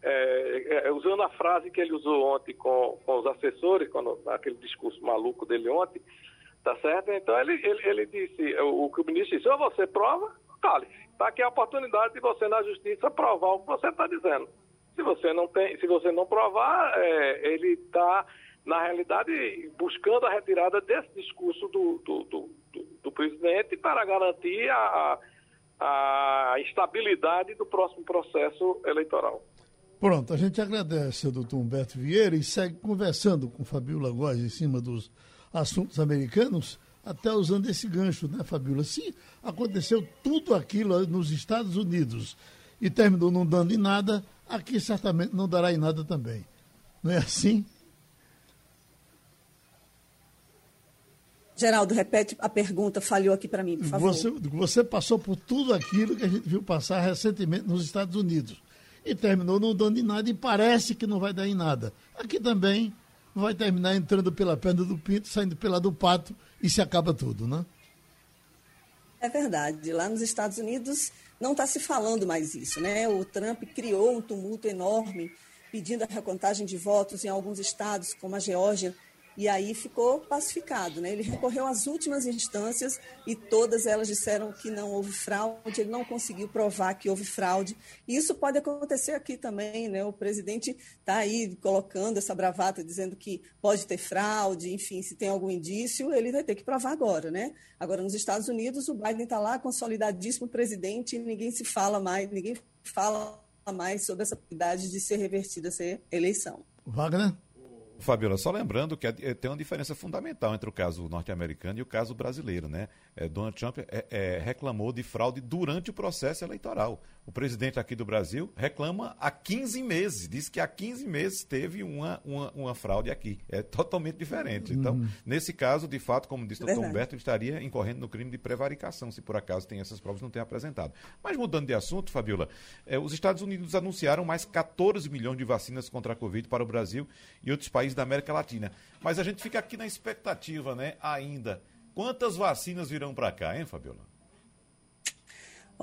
É, é, usando a frase que ele usou ontem com, com os assessores, quando, aquele discurso maluco dele ontem, tá certo? Então ele, ele, ele disse, o, o que o ministro disse, ou você prova, cale-se. Está aqui a oportunidade de você na justiça provar o que você está dizendo. Se você não tem, se você não provar, é, ele está na realidade buscando a retirada desse discurso do, do, do, do, do presidente para garantir a, a estabilidade do próximo processo eleitoral.
Pronto, a gente agradece ao doutor Humberto Vieira e segue conversando com Fabiola Góes em cima dos assuntos americanos, até usando esse gancho, né, Fabiola? Se aconteceu tudo aquilo nos Estados Unidos e terminou não dando em nada, aqui certamente não dará em nada também. Não é assim?
Geraldo, repete a pergunta, falhou aqui para mim, por favor.
Você, você passou por tudo aquilo que a gente viu passar recentemente nos Estados Unidos e terminou não dando em nada e parece que não vai dar em nada. Aqui também vai terminar entrando pela perna do pinto, saindo pela do pato e se acaba tudo, né?
É verdade. Lá nos Estados Unidos não está se falando mais isso, né? O Trump criou um tumulto enorme pedindo a recontagem de votos em alguns estados, como a Geórgia, e aí ficou pacificado. Né? Ele recorreu às últimas instâncias e todas elas disseram que não houve fraude, ele não conseguiu provar que houve fraude. E isso pode acontecer aqui também. Né? O presidente está aí colocando essa bravata, dizendo que pode ter fraude, enfim, se tem algum indício, ele vai ter que provar agora. Né? Agora, nos Estados Unidos, o Biden está lá consolidadíssimo presidente e ninguém se fala mais, ninguém fala mais sobre essa possibilidade de ser revertida essa eleição.
Wagner?
Fabiola, só lembrando que tem uma diferença fundamental entre o caso norte-americano e o caso brasileiro, né? É, Donald Trump é, é, reclamou de fraude durante o processo eleitoral. O presidente aqui do Brasil reclama há 15 meses, diz que há 15 meses teve uma, uma, uma fraude aqui. É totalmente diferente. Então, uhum. nesse caso, de fato, como disse o Dr. Humberto, ele estaria incorrendo no crime de prevaricação, se por acaso tem essas provas não tem apresentado. Mas mudando de assunto, Fabiola, é, os Estados Unidos anunciaram mais 14 milhões de vacinas contra a Covid para o Brasil e outros países da América Latina. Mas a gente fica aqui na expectativa, né, ainda. Quantas vacinas virão para cá, hein, Fabiola?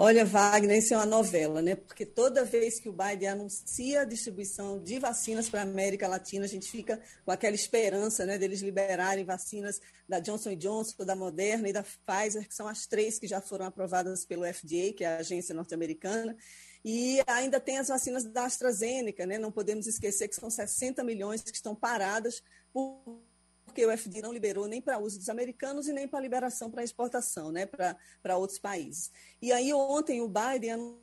Olha, Wagner, isso é uma novela, né? Porque toda vez que o Biden anuncia a distribuição de vacinas para a América Latina, a gente fica com aquela esperança, né, deles liberarem vacinas da Johnson Johnson, da Moderna e da Pfizer, que são as três que já foram aprovadas pelo FDA, que é a agência norte-americana. E ainda tem as vacinas da AstraZeneca, né? Não podemos esquecer que são 60 milhões que estão paradas por porque o FDA não liberou nem para uso dos americanos e nem para liberação para exportação, né, para outros países. E aí ontem o Biden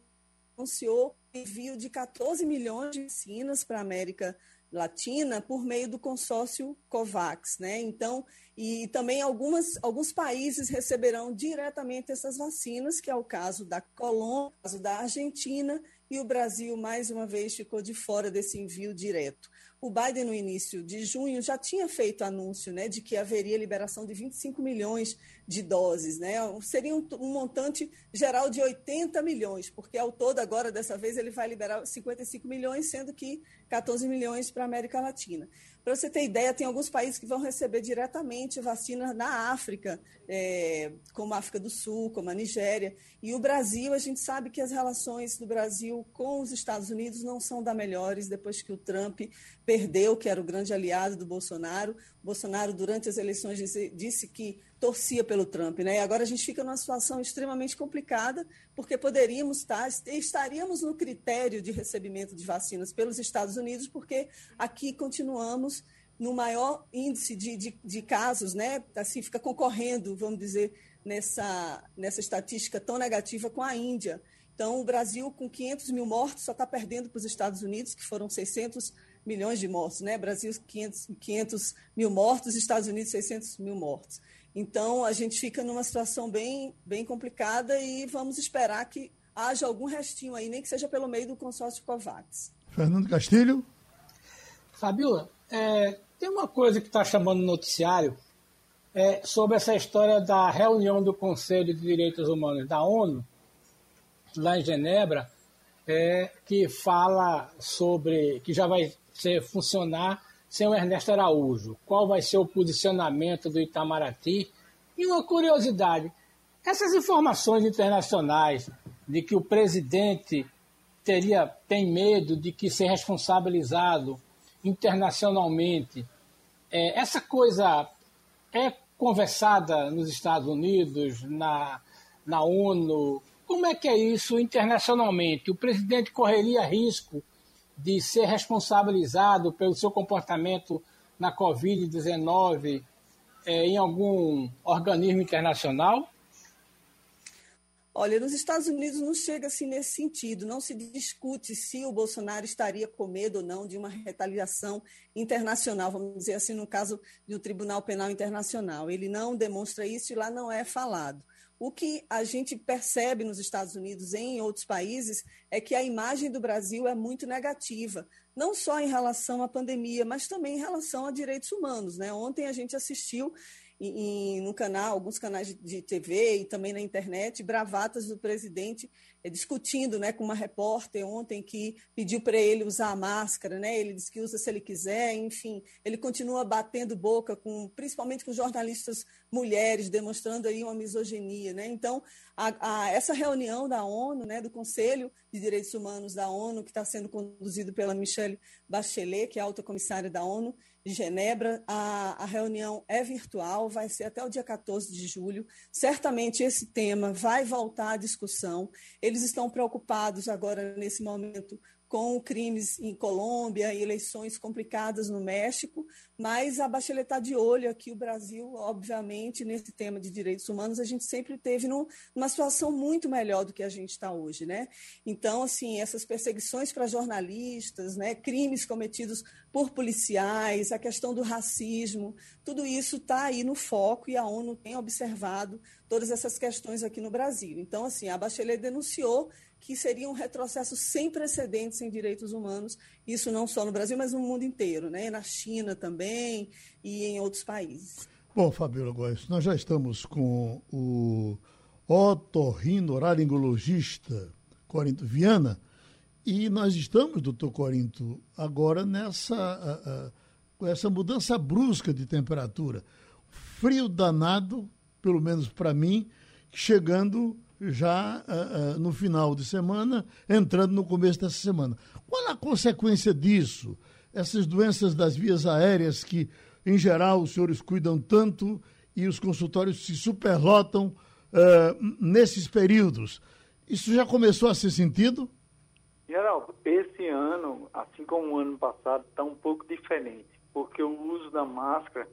anunciou envio de 14 milhões de vacinas para a América Latina por meio do consórcio COVAX, né? Então, e também algumas, alguns países receberão diretamente essas vacinas, que é o caso da Colômbia, o caso da Argentina, e o Brasil, mais uma vez, ficou de fora desse envio direto. O Biden, no início de junho, já tinha feito anúncio né, de que haveria liberação de 25 milhões de doses. Né? Seria um, um, montante geral de 80 milhões, porque ao todo, agora, dessa vez, ele vai liberar 55 milhões, sendo que 14 milhões para a América Latina. Para você ter ideia, tem alguns países que vão receber diretamente vacinas na África, é, como a África do Sul, como a Nigéria. E o Brasil, a gente sabe que as relações do Brasil com os Estados Unidos não são da melhores depois que o Trump perdeu, que era o grande aliado do Bolsonaro. Bolsonaro, durante as eleições, disse, disse que torcia pelo Trump, né? E agora a gente fica numa situação extremamente complicada, porque poderíamos estar, estaríamos no critério de recebimento de vacinas pelos Estados Unidos, porque aqui continuamos no maior índice de, de, de casos, né? Assim, fica concorrendo, vamos dizer, nessa, nessa estatística tão negativa com a Índia. Então, o Brasil, com 500 mil mortos, só está perdendo para os Estados Unidos, que foram 600 milhões de mortos, né? Brasil, 500, 500 mil mortos, Estados Unidos, 600 mil mortos. Então, a gente fica numa situação bem, bem complicada e vamos esperar que haja algum restinho aí, nem que seja pelo meio do consórcio COVAX.
Fernando Castilho.
Fabiola, é, tem uma coisa que está chamando no noticiário é, sobre essa história da reunião do Conselho de Direitos Humanos da ONU, lá em Genebra, é, que fala sobre que já vai ser, funcionar sem o Ernesto Araújo? Qual vai ser o posicionamento do Itamaraty? E uma curiosidade: essas informações internacionais de que o presidente teria tem medo de que ser responsabilizado internacionalmente, é, essa coisa é conversada nos Estados Unidos, na, na ONU? Como é que é isso internacionalmente? O presidente correria risco de ser responsabilizado pelo seu comportamento na Covid-19 é, em algum organismo internacional?
Olha, nos Estados Unidos não chega assim nesse sentido, não se discute se o Bolsonaro estaria com medo ou não de uma retaliação internacional, vamos dizer assim, no caso do Tribunal Penal Internacional. Ele não demonstra isso e lá não é falado. O que a gente percebe nos Estados Unidos e em outros países é que a imagem do Brasil é muito negativa, não só em relação à pandemia, mas também em relação a direitos humanos. Né? Ontem a gente assistiu em, no canal, alguns canais de TV e também na internet, bravatas do presidente discutindo né, com uma repórter ontem que pediu para ele usar a máscara, né? Ele disse que usa se ele quiser, enfim, ele continua batendo boca com, principalmente com jornalistas mulheres, demonstrando aí uma misoginia, né? Então, a, a, essa reunião da ONU, né, do Conselho de Direitos Humanos da ONU, que está sendo conduzido pela Michelle Bachelet, que é alta comissária da ONU, de Genebra. A, a, reunião é virtual, vai ser até o dia 14 de julho. Certamente esse tema vai voltar à discussão. Eles estão preocupados agora, nesse momento, com crimes em Colômbia eleições complicadas no México, mas a Bachelet está de olho aqui, o Brasil, obviamente, nesse tema de direitos humanos, a gente sempre teve no, numa situação muito melhor do que a gente está hoje, né? Então, assim, essas perseguições para jornalistas, né, crimes cometidos por policiais, a questão do racismo, tudo isso está aí no foco e a ONU tem observado todas essas questões aqui no Brasil. Então, assim, a Bachelet denunciou que seria um retrocesso sem precedentes em direitos humanos, isso não só no Brasil, mas no mundo inteiro, né? na China também e em outros países.
Bom, Fabiola Góes, nós já estamos com o otorrinolaringologista Corinto Viana e nós estamos, doutor Corinto, agora nessa uh, essa mudança brusca de temperatura. Frio danado, pelo menos para mim, chegando já uh, uh, no final de semana, entrando no começo dessa semana. Qual a consequência disso? Essas doenças das vias aéreas que, em geral, os senhores cuidam tanto e os consultórios se superlotam uh, nesses períodos. Isso já começou a ser sentido?
Geraldo, esse ano, assim como o ano passado, está um pouco diferente, porque o uso da máscara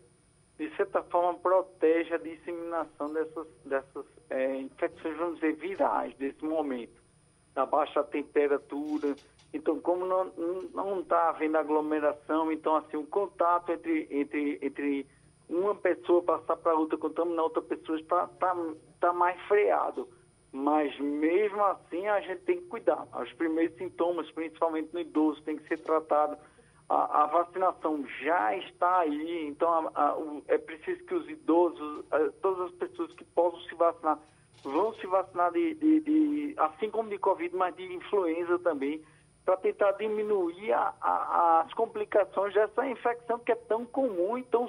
de certa forma, protege a disseminação dessas, dessas é, infecções, vamos dizer, virais desse momento, da baixa temperatura. Então, como não está havendo aglomeração, então, assim, o contato entre, entre, entre uma pessoa passar para outra, contaminar outra pessoa, está tá, tá mais freado. Mas, mesmo assim, a gente tem que cuidar. Os primeiros sintomas, principalmente no idoso, tem que ser tratado a, a, vacinação já está aí, então a, a, o, é preciso que os idosos, todas as pessoas que possam se vacinar, vão se vacinar de, de, de assim como de Covid, mas de influenza também, para tentar diminuir as complicações dessa infecção que é tão comum e tão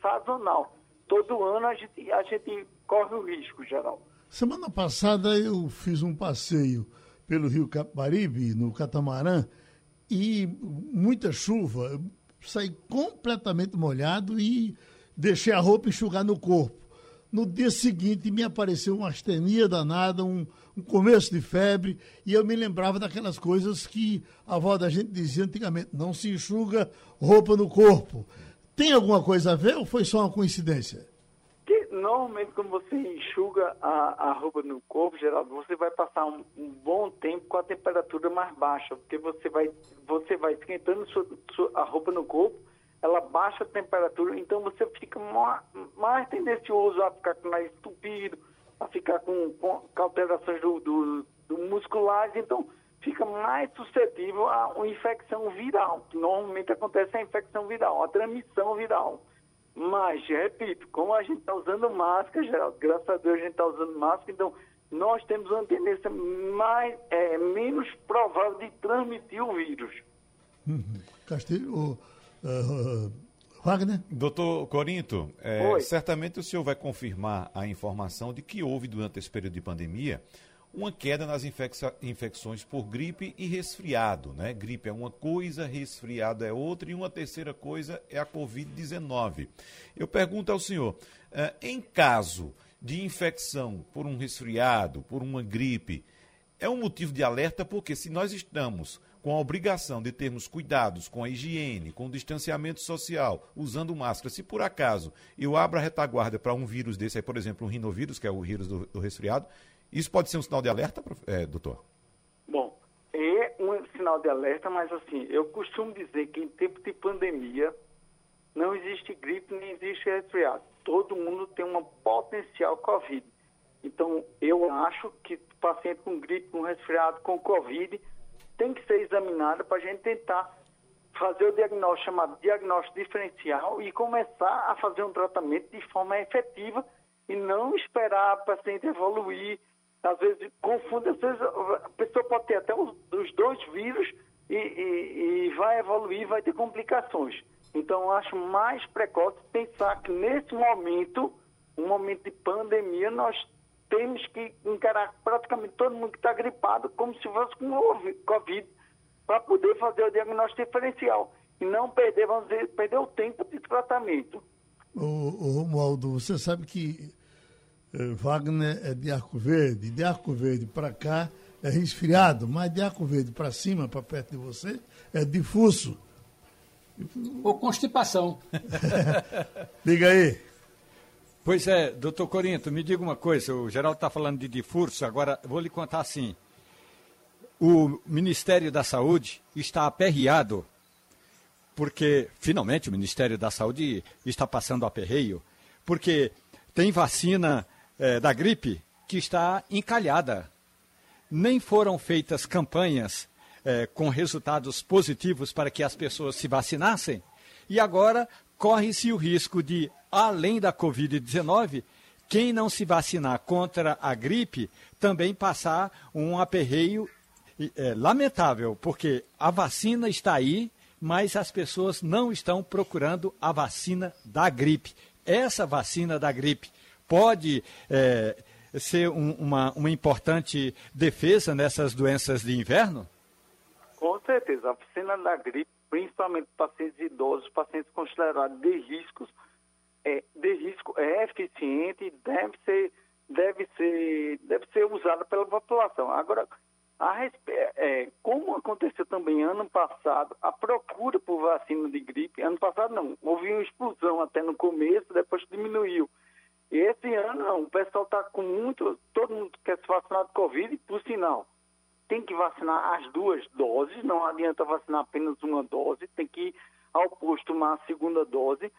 sazonal. Todo ano a gente, a gente corre o risco, geral.
Semana passada eu fiz um passeio pelo Rio Capibaribe, no catamarã, e muita chuva, saí completamente molhado e deixei a roupa enxugar no corpo. No dia seguinte me apareceu uma astenia danada, um, um começo de febre, e eu me lembrava daquelas coisas que a avó da gente dizia antigamente: não se enxuga roupa no corpo. Tem alguma coisa a ver ou foi só uma coincidência?
Normalmente quando você enxuga a, a roupa no corpo, Geraldo, você vai passar um, um, bom tempo com a temperatura mais baixa, porque você vai, você vai esquentando sua, sua, a roupa no corpo, ela baixa a temperatura, então você fica mais, mais tendencioso a ficar mais estupido, a ficar com, com, com alterações do, do, do musculares, então fica mais suscetível a uma infecção viral, que normalmente acontece a infecção viral, a transmissão viral. Mas, repito, como a gente está usando máscara, Geraldo, graças a Deus a gente está usando máscara, então nós temos uma tendência mais, é, menos provável de transmitir o vírus.
Uhum. Castilho, uh, uh, Wagner?
Doutor Corinto, é, certamente o senhor vai confirmar a informação de que houve durante esse período de pandemia uma queda nas infecções por gripe e resfriado, né? Gripe é uma coisa, resfriado é outra e uma terceira coisa é a Covid-19. Eu pergunto ao senhor, eh, em caso de infecção por um resfriado, por uma gripe, é um motivo de alerta porque se nós estamos com a obrigação de termos cuidados com a higiene, com o distanciamento social, usando máscara, se por acaso eu abro a retaguarda para um vírus desse aí, por exemplo, um rinovírus, que é o vírus do, do resfriado, isso pode ser um sinal de alerta, é, doutor?
Bom, é um sinal de alerta, mas assim, eu costumo dizer que em tempo de pandemia não existe gripe nem existe resfriado. Todo mundo tem uma potencial Covid. Então, eu acho que paciente com gripe, com resfriado, com Covid, tem que ser examinado para a gente tentar fazer o diagnóstico chamado diagnóstico diferencial e começar a fazer um tratamento de forma efetiva e não esperar a paciente evoluir às vezes confunde, às vezes a pessoa pode ter até os, os dois vírus e, e, e, vai evoluir, vai ter complicações. Então, acho mais precoce pensar que nesse momento, um momento de pandemia, nós temos que encarar praticamente todo mundo que está gripado como se fosse com Covid, para poder fazer o diagnóstico diferencial. E não perder, vamos dizer, perder o tempo de tratamento.
O, Romualdo, você sabe que Wagner é de Arco Verde, de Arco Verde para cá é resfriado, mas de arco verde para cima, para perto de você, é difuso.
Ou constipação.
Diga aí.
Pois é, doutor Corinto, me diga uma coisa, o Geraldo está falando de difurso, agora vou lhe contar assim. O Ministério da Saúde está aperreado, porque finalmente o Ministério da Saúde está passando aperreio, porque tem vacina é, da gripe que está encalhada. Nem foram feitas campanhas é, com resultados positivos para que as pessoas se vacinassem. E agora corre-se o risco de, além da Covid-19, quem não se vacinar contra a gripe também passar um aperreio é, lamentável, porque a vacina está aí, mas as pessoas não estão procurando a vacina da gripe. Essa vacina da gripe pode é, ser um, uma, uma importante defesa nessas doenças de inverno?
Com certeza. A vacina da gripe, principalmente pacientes idosos, pacientes considerados de riscos, é, de risco, é eficiente e deve ser, deve ser, deve ser usada pela população. Agora, a, é, como aconteceu também ano passado, a procura por vacina de gripe, ano passado não, houve uma explosão até no começo, depois diminuiu. E esse ano não, o pessoal está com muito, todo mundo quer se vacinar de Covid, por sinal, tem que vacinar as duas doses, não adianta vacinar apenas uma dose, tem que ir ao posto tomar a segunda dose.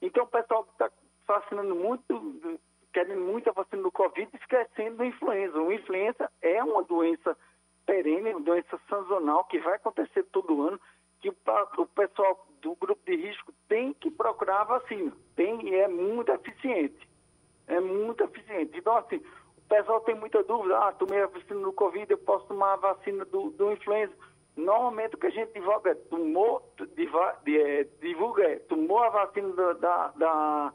Então o pessoal está vacinando muito, querendo muita vacina do Covid, esquecendo do influenza. O influenza é uma doença perene, uma doença sazonal que vai acontecer todo ano, que o pessoal do grupo de risco tem que procurar a vacina. Tem e é muito eficiente é muito eficiente. Então, assim, o pessoal tem muita dúvida, ah, tomei a vacina do Covid, eu posso tomar a vacina do, do influenza. Normalmente o que a gente divulga é, tomou, é, divulga é, tomou a vacina da, da, da,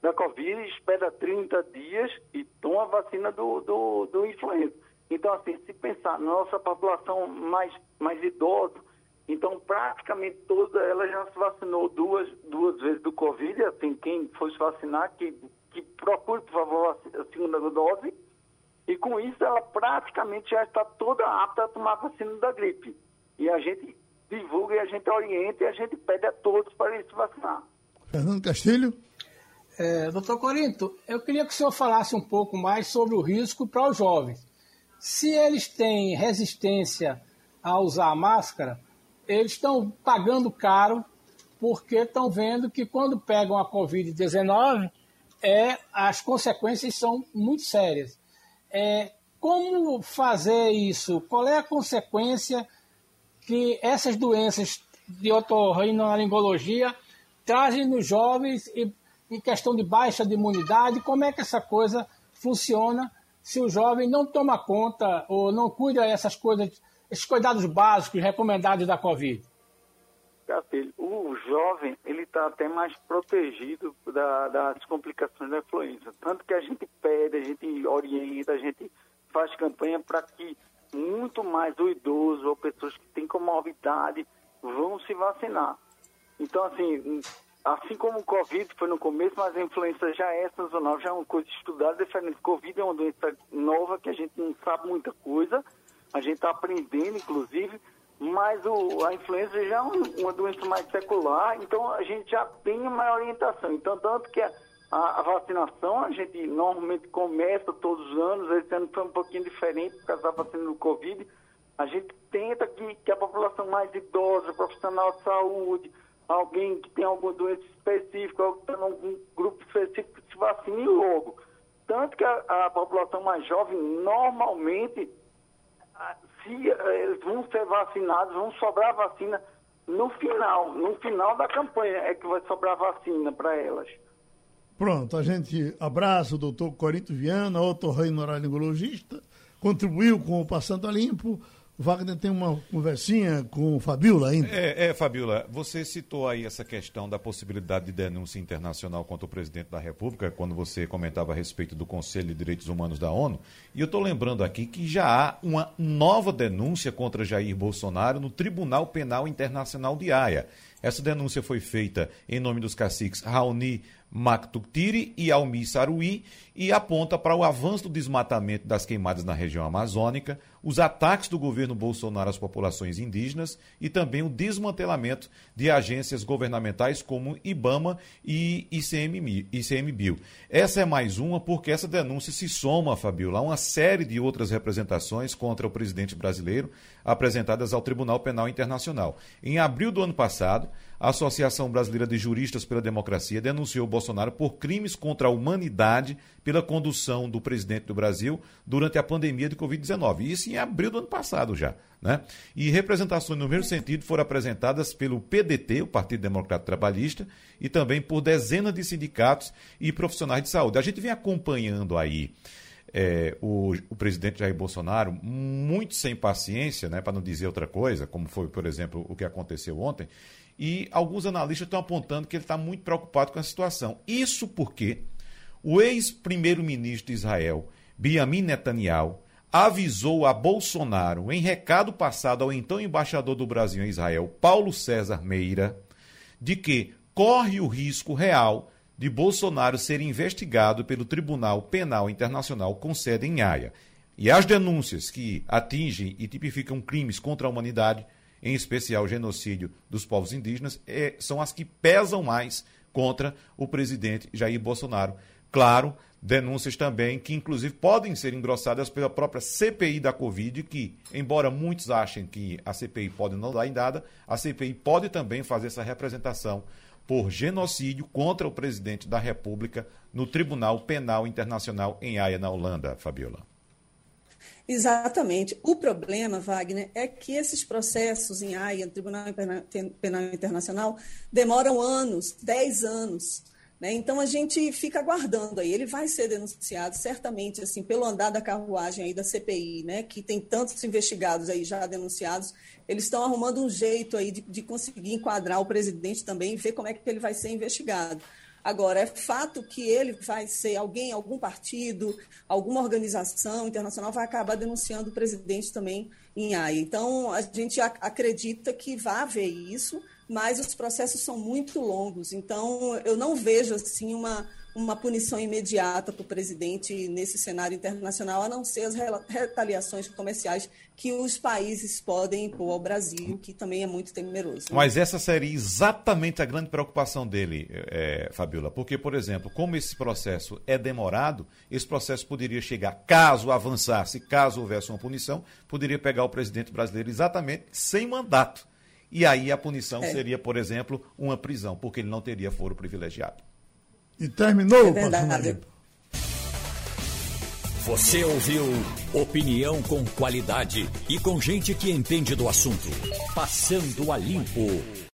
da Covid, espera 30 dias e toma a vacina do, do, do influenza. Então, assim, se pensar na nossa população mais, mais idosa, então praticamente toda ela já se vacinou duas, duas vezes do Covid, assim, quem foi se vacinar, que que procure, por favor, a segunda dose. E com isso ela praticamente já está toda apta a tomar a vacina da gripe. E a gente divulga e a gente orienta e a gente pede a todos para ir se vacinar.
Fernando Castilho.
É, doutor Corinto, eu queria que o senhor falasse um pouco mais sobre o risco para os jovens. Se eles têm resistência a usar a máscara, eles estão pagando caro porque estão vendo que quando pegam a Covid-19, é, as consequências são muito sérias. É, como fazer isso? Qual é a consequência que essas doenças de otorrinolaringologia trazem nos jovens e, em questão de baixa de imunidade? Como é que essa coisa funciona se o jovem não toma conta ou não cuida dessas coisas, esses cuidados básicos recomendados da Covid?
O jovem ele está até mais protegido da, das complicações da influenza. Tanto que a gente pede, a gente orienta, a gente faz campanha para que muito mais o idoso ou pessoas que têm comorbidade vão se vacinar. Então, assim, assim como o Covid foi no começo, mas a influenza já é sazonal, já é uma coisa estudada diferente. Covid é uma doença nova que a gente não sabe muita coisa, a gente está aprendendo, inclusive, mas o, a influenza já é uma doença mais secular, então a gente já tem uma orientação. Então, tanto que a, a, vacinação, a gente normalmente começa todos os anos, esse ano foi um pouquinho diferente por causa da vacina do Covid. A gente tenta que, que a população mais idosa, profissional de saúde, alguém que tem alguma doença específica, ou que está algum grupo específico, se vacine logo. Tanto que a, a população mais jovem, normalmente, se eh, eles vão ser vacinados, vão sobrar vacina no final, no final da campanha é que vai sobrar vacina para elas.
Pronto, a gente abraça o doutor Corinto Viana, otorrinolaringologista, contribuiu com o Passando a Limpo. Wagner tem uma conversinha com Fabiola ainda.
É, é, Fabiola, você citou aí essa questão da possibilidade de denúncia internacional contra o presidente da República, quando você comentava a respeito do Conselho de Direitos Humanos da ONU. E eu estou lembrando aqui que já há uma nova denúncia contra Jair Bolsonaro no Tribunal Penal Internacional de Haia. Essa denúncia foi feita em nome dos caciques Raoni Mactuctiri e Almi Saruí e aponta para o avanço do desmatamento das queimadas na região amazônica, os ataques do governo Bolsonaro às populações indígenas e também o desmantelamento de agências governamentais como IBAMA e. ICMBio. Essa é mais uma porque essa denúncia se soma, Fabiola, a uma série de outras representações contra o presidente brasileiro apresentadas ao Tribunal Penal Internacional. Em abril do ano passado, a Associação Brasileira de Juristas pela Democracia denunciou Bolsonaro por crimes contra a humanidade pela condução do presidente do Brasil durante a pandemia de Covid-19. Isso em abril do ano passado já. Né? E representações no mesmo sentido foram apresentadas pelo PDT, o Partido Democrata Trabalhista, e também por dezenas de sindicatos e profissionais de saúde. A gente vem acompanhando aí é, o, o, presidente Jair Bolsonaro muito sem paciência, né, para não dizer outra coisa, como foi, por exemplo, o que aconteceu ontem, e alguns analistas estão apontando que ele está muito preocupado com a situação. Isso porque o ex-primeiro-ministro de Israel, Benjamin Netanyahu, avisou a Bolsonaro, em recado passado ao então embaixador do Brasil em Israel, Paulo César Meira, de que corre o risco real de Bolsonaro ser investigado pelo Tribunal Penal Internacional com sede em Haia. E as denúncias que atingem e tipificam crimes contra a humanidade em especial o genocídio dos povos indígenas, é, são as que pesam mais contra o presidente Jair Bolsonaro. Claro, denúncias também que, inclusive, podem ser engrossadas pela própria CPI da Covid, que, embora muitos achem que a CPI pode não dar em nada, a CPI pode também fazer essa representação por genocídio contra o presidente da República no Tribunal Penal Internacional em Haia, na Holanda, Fabiola.
Exatamente. O problema, Wagner, é que esses processos em Haia, no Tribunal Penal Internacional, demoram anos, 10 anos. Né? Então a gente fica aguardando aí. Ele vai ser denunciado, certamente, assim, pelo andar da carruagem aí da CPI, né? que tem tantos investigados aí já denunciados. Eles estão arrumando um jeito aí de, de conseguir enquadrar o presidente também e ver como é que ele vai ser investigado. Agora, é fato que ele vai ser alguém, algum partido, alguma organização internacional vai acabar denunciando o presidente também em AI. Então, a gente acredita que vai haver isso, mas os processos são muito longos. Então, eu não vejo assim uma uma punição imediata para o presidente nesse cenário internacional, a não ser as retaliações comerciais que os países podem impor ao Brasil, que também é muito temeroso.
Né? Mas essa seria exatamente a grande preocupação dele, é, Fabiola, porque, por exemplo, como esse processo é demorado, esse processo poderia chegar, caso avançasse, caso houvesse uma punição, poderia pegar o presidente brasileiro exatamente sem mandato. E aí a punição é. seria, por exemplo, uma prisão, porque ele não teria foro privilegiado.
E terminou é o Passando
Você ouviu opinião com qualidade e com gente que entende do assunto. Passando a limpo.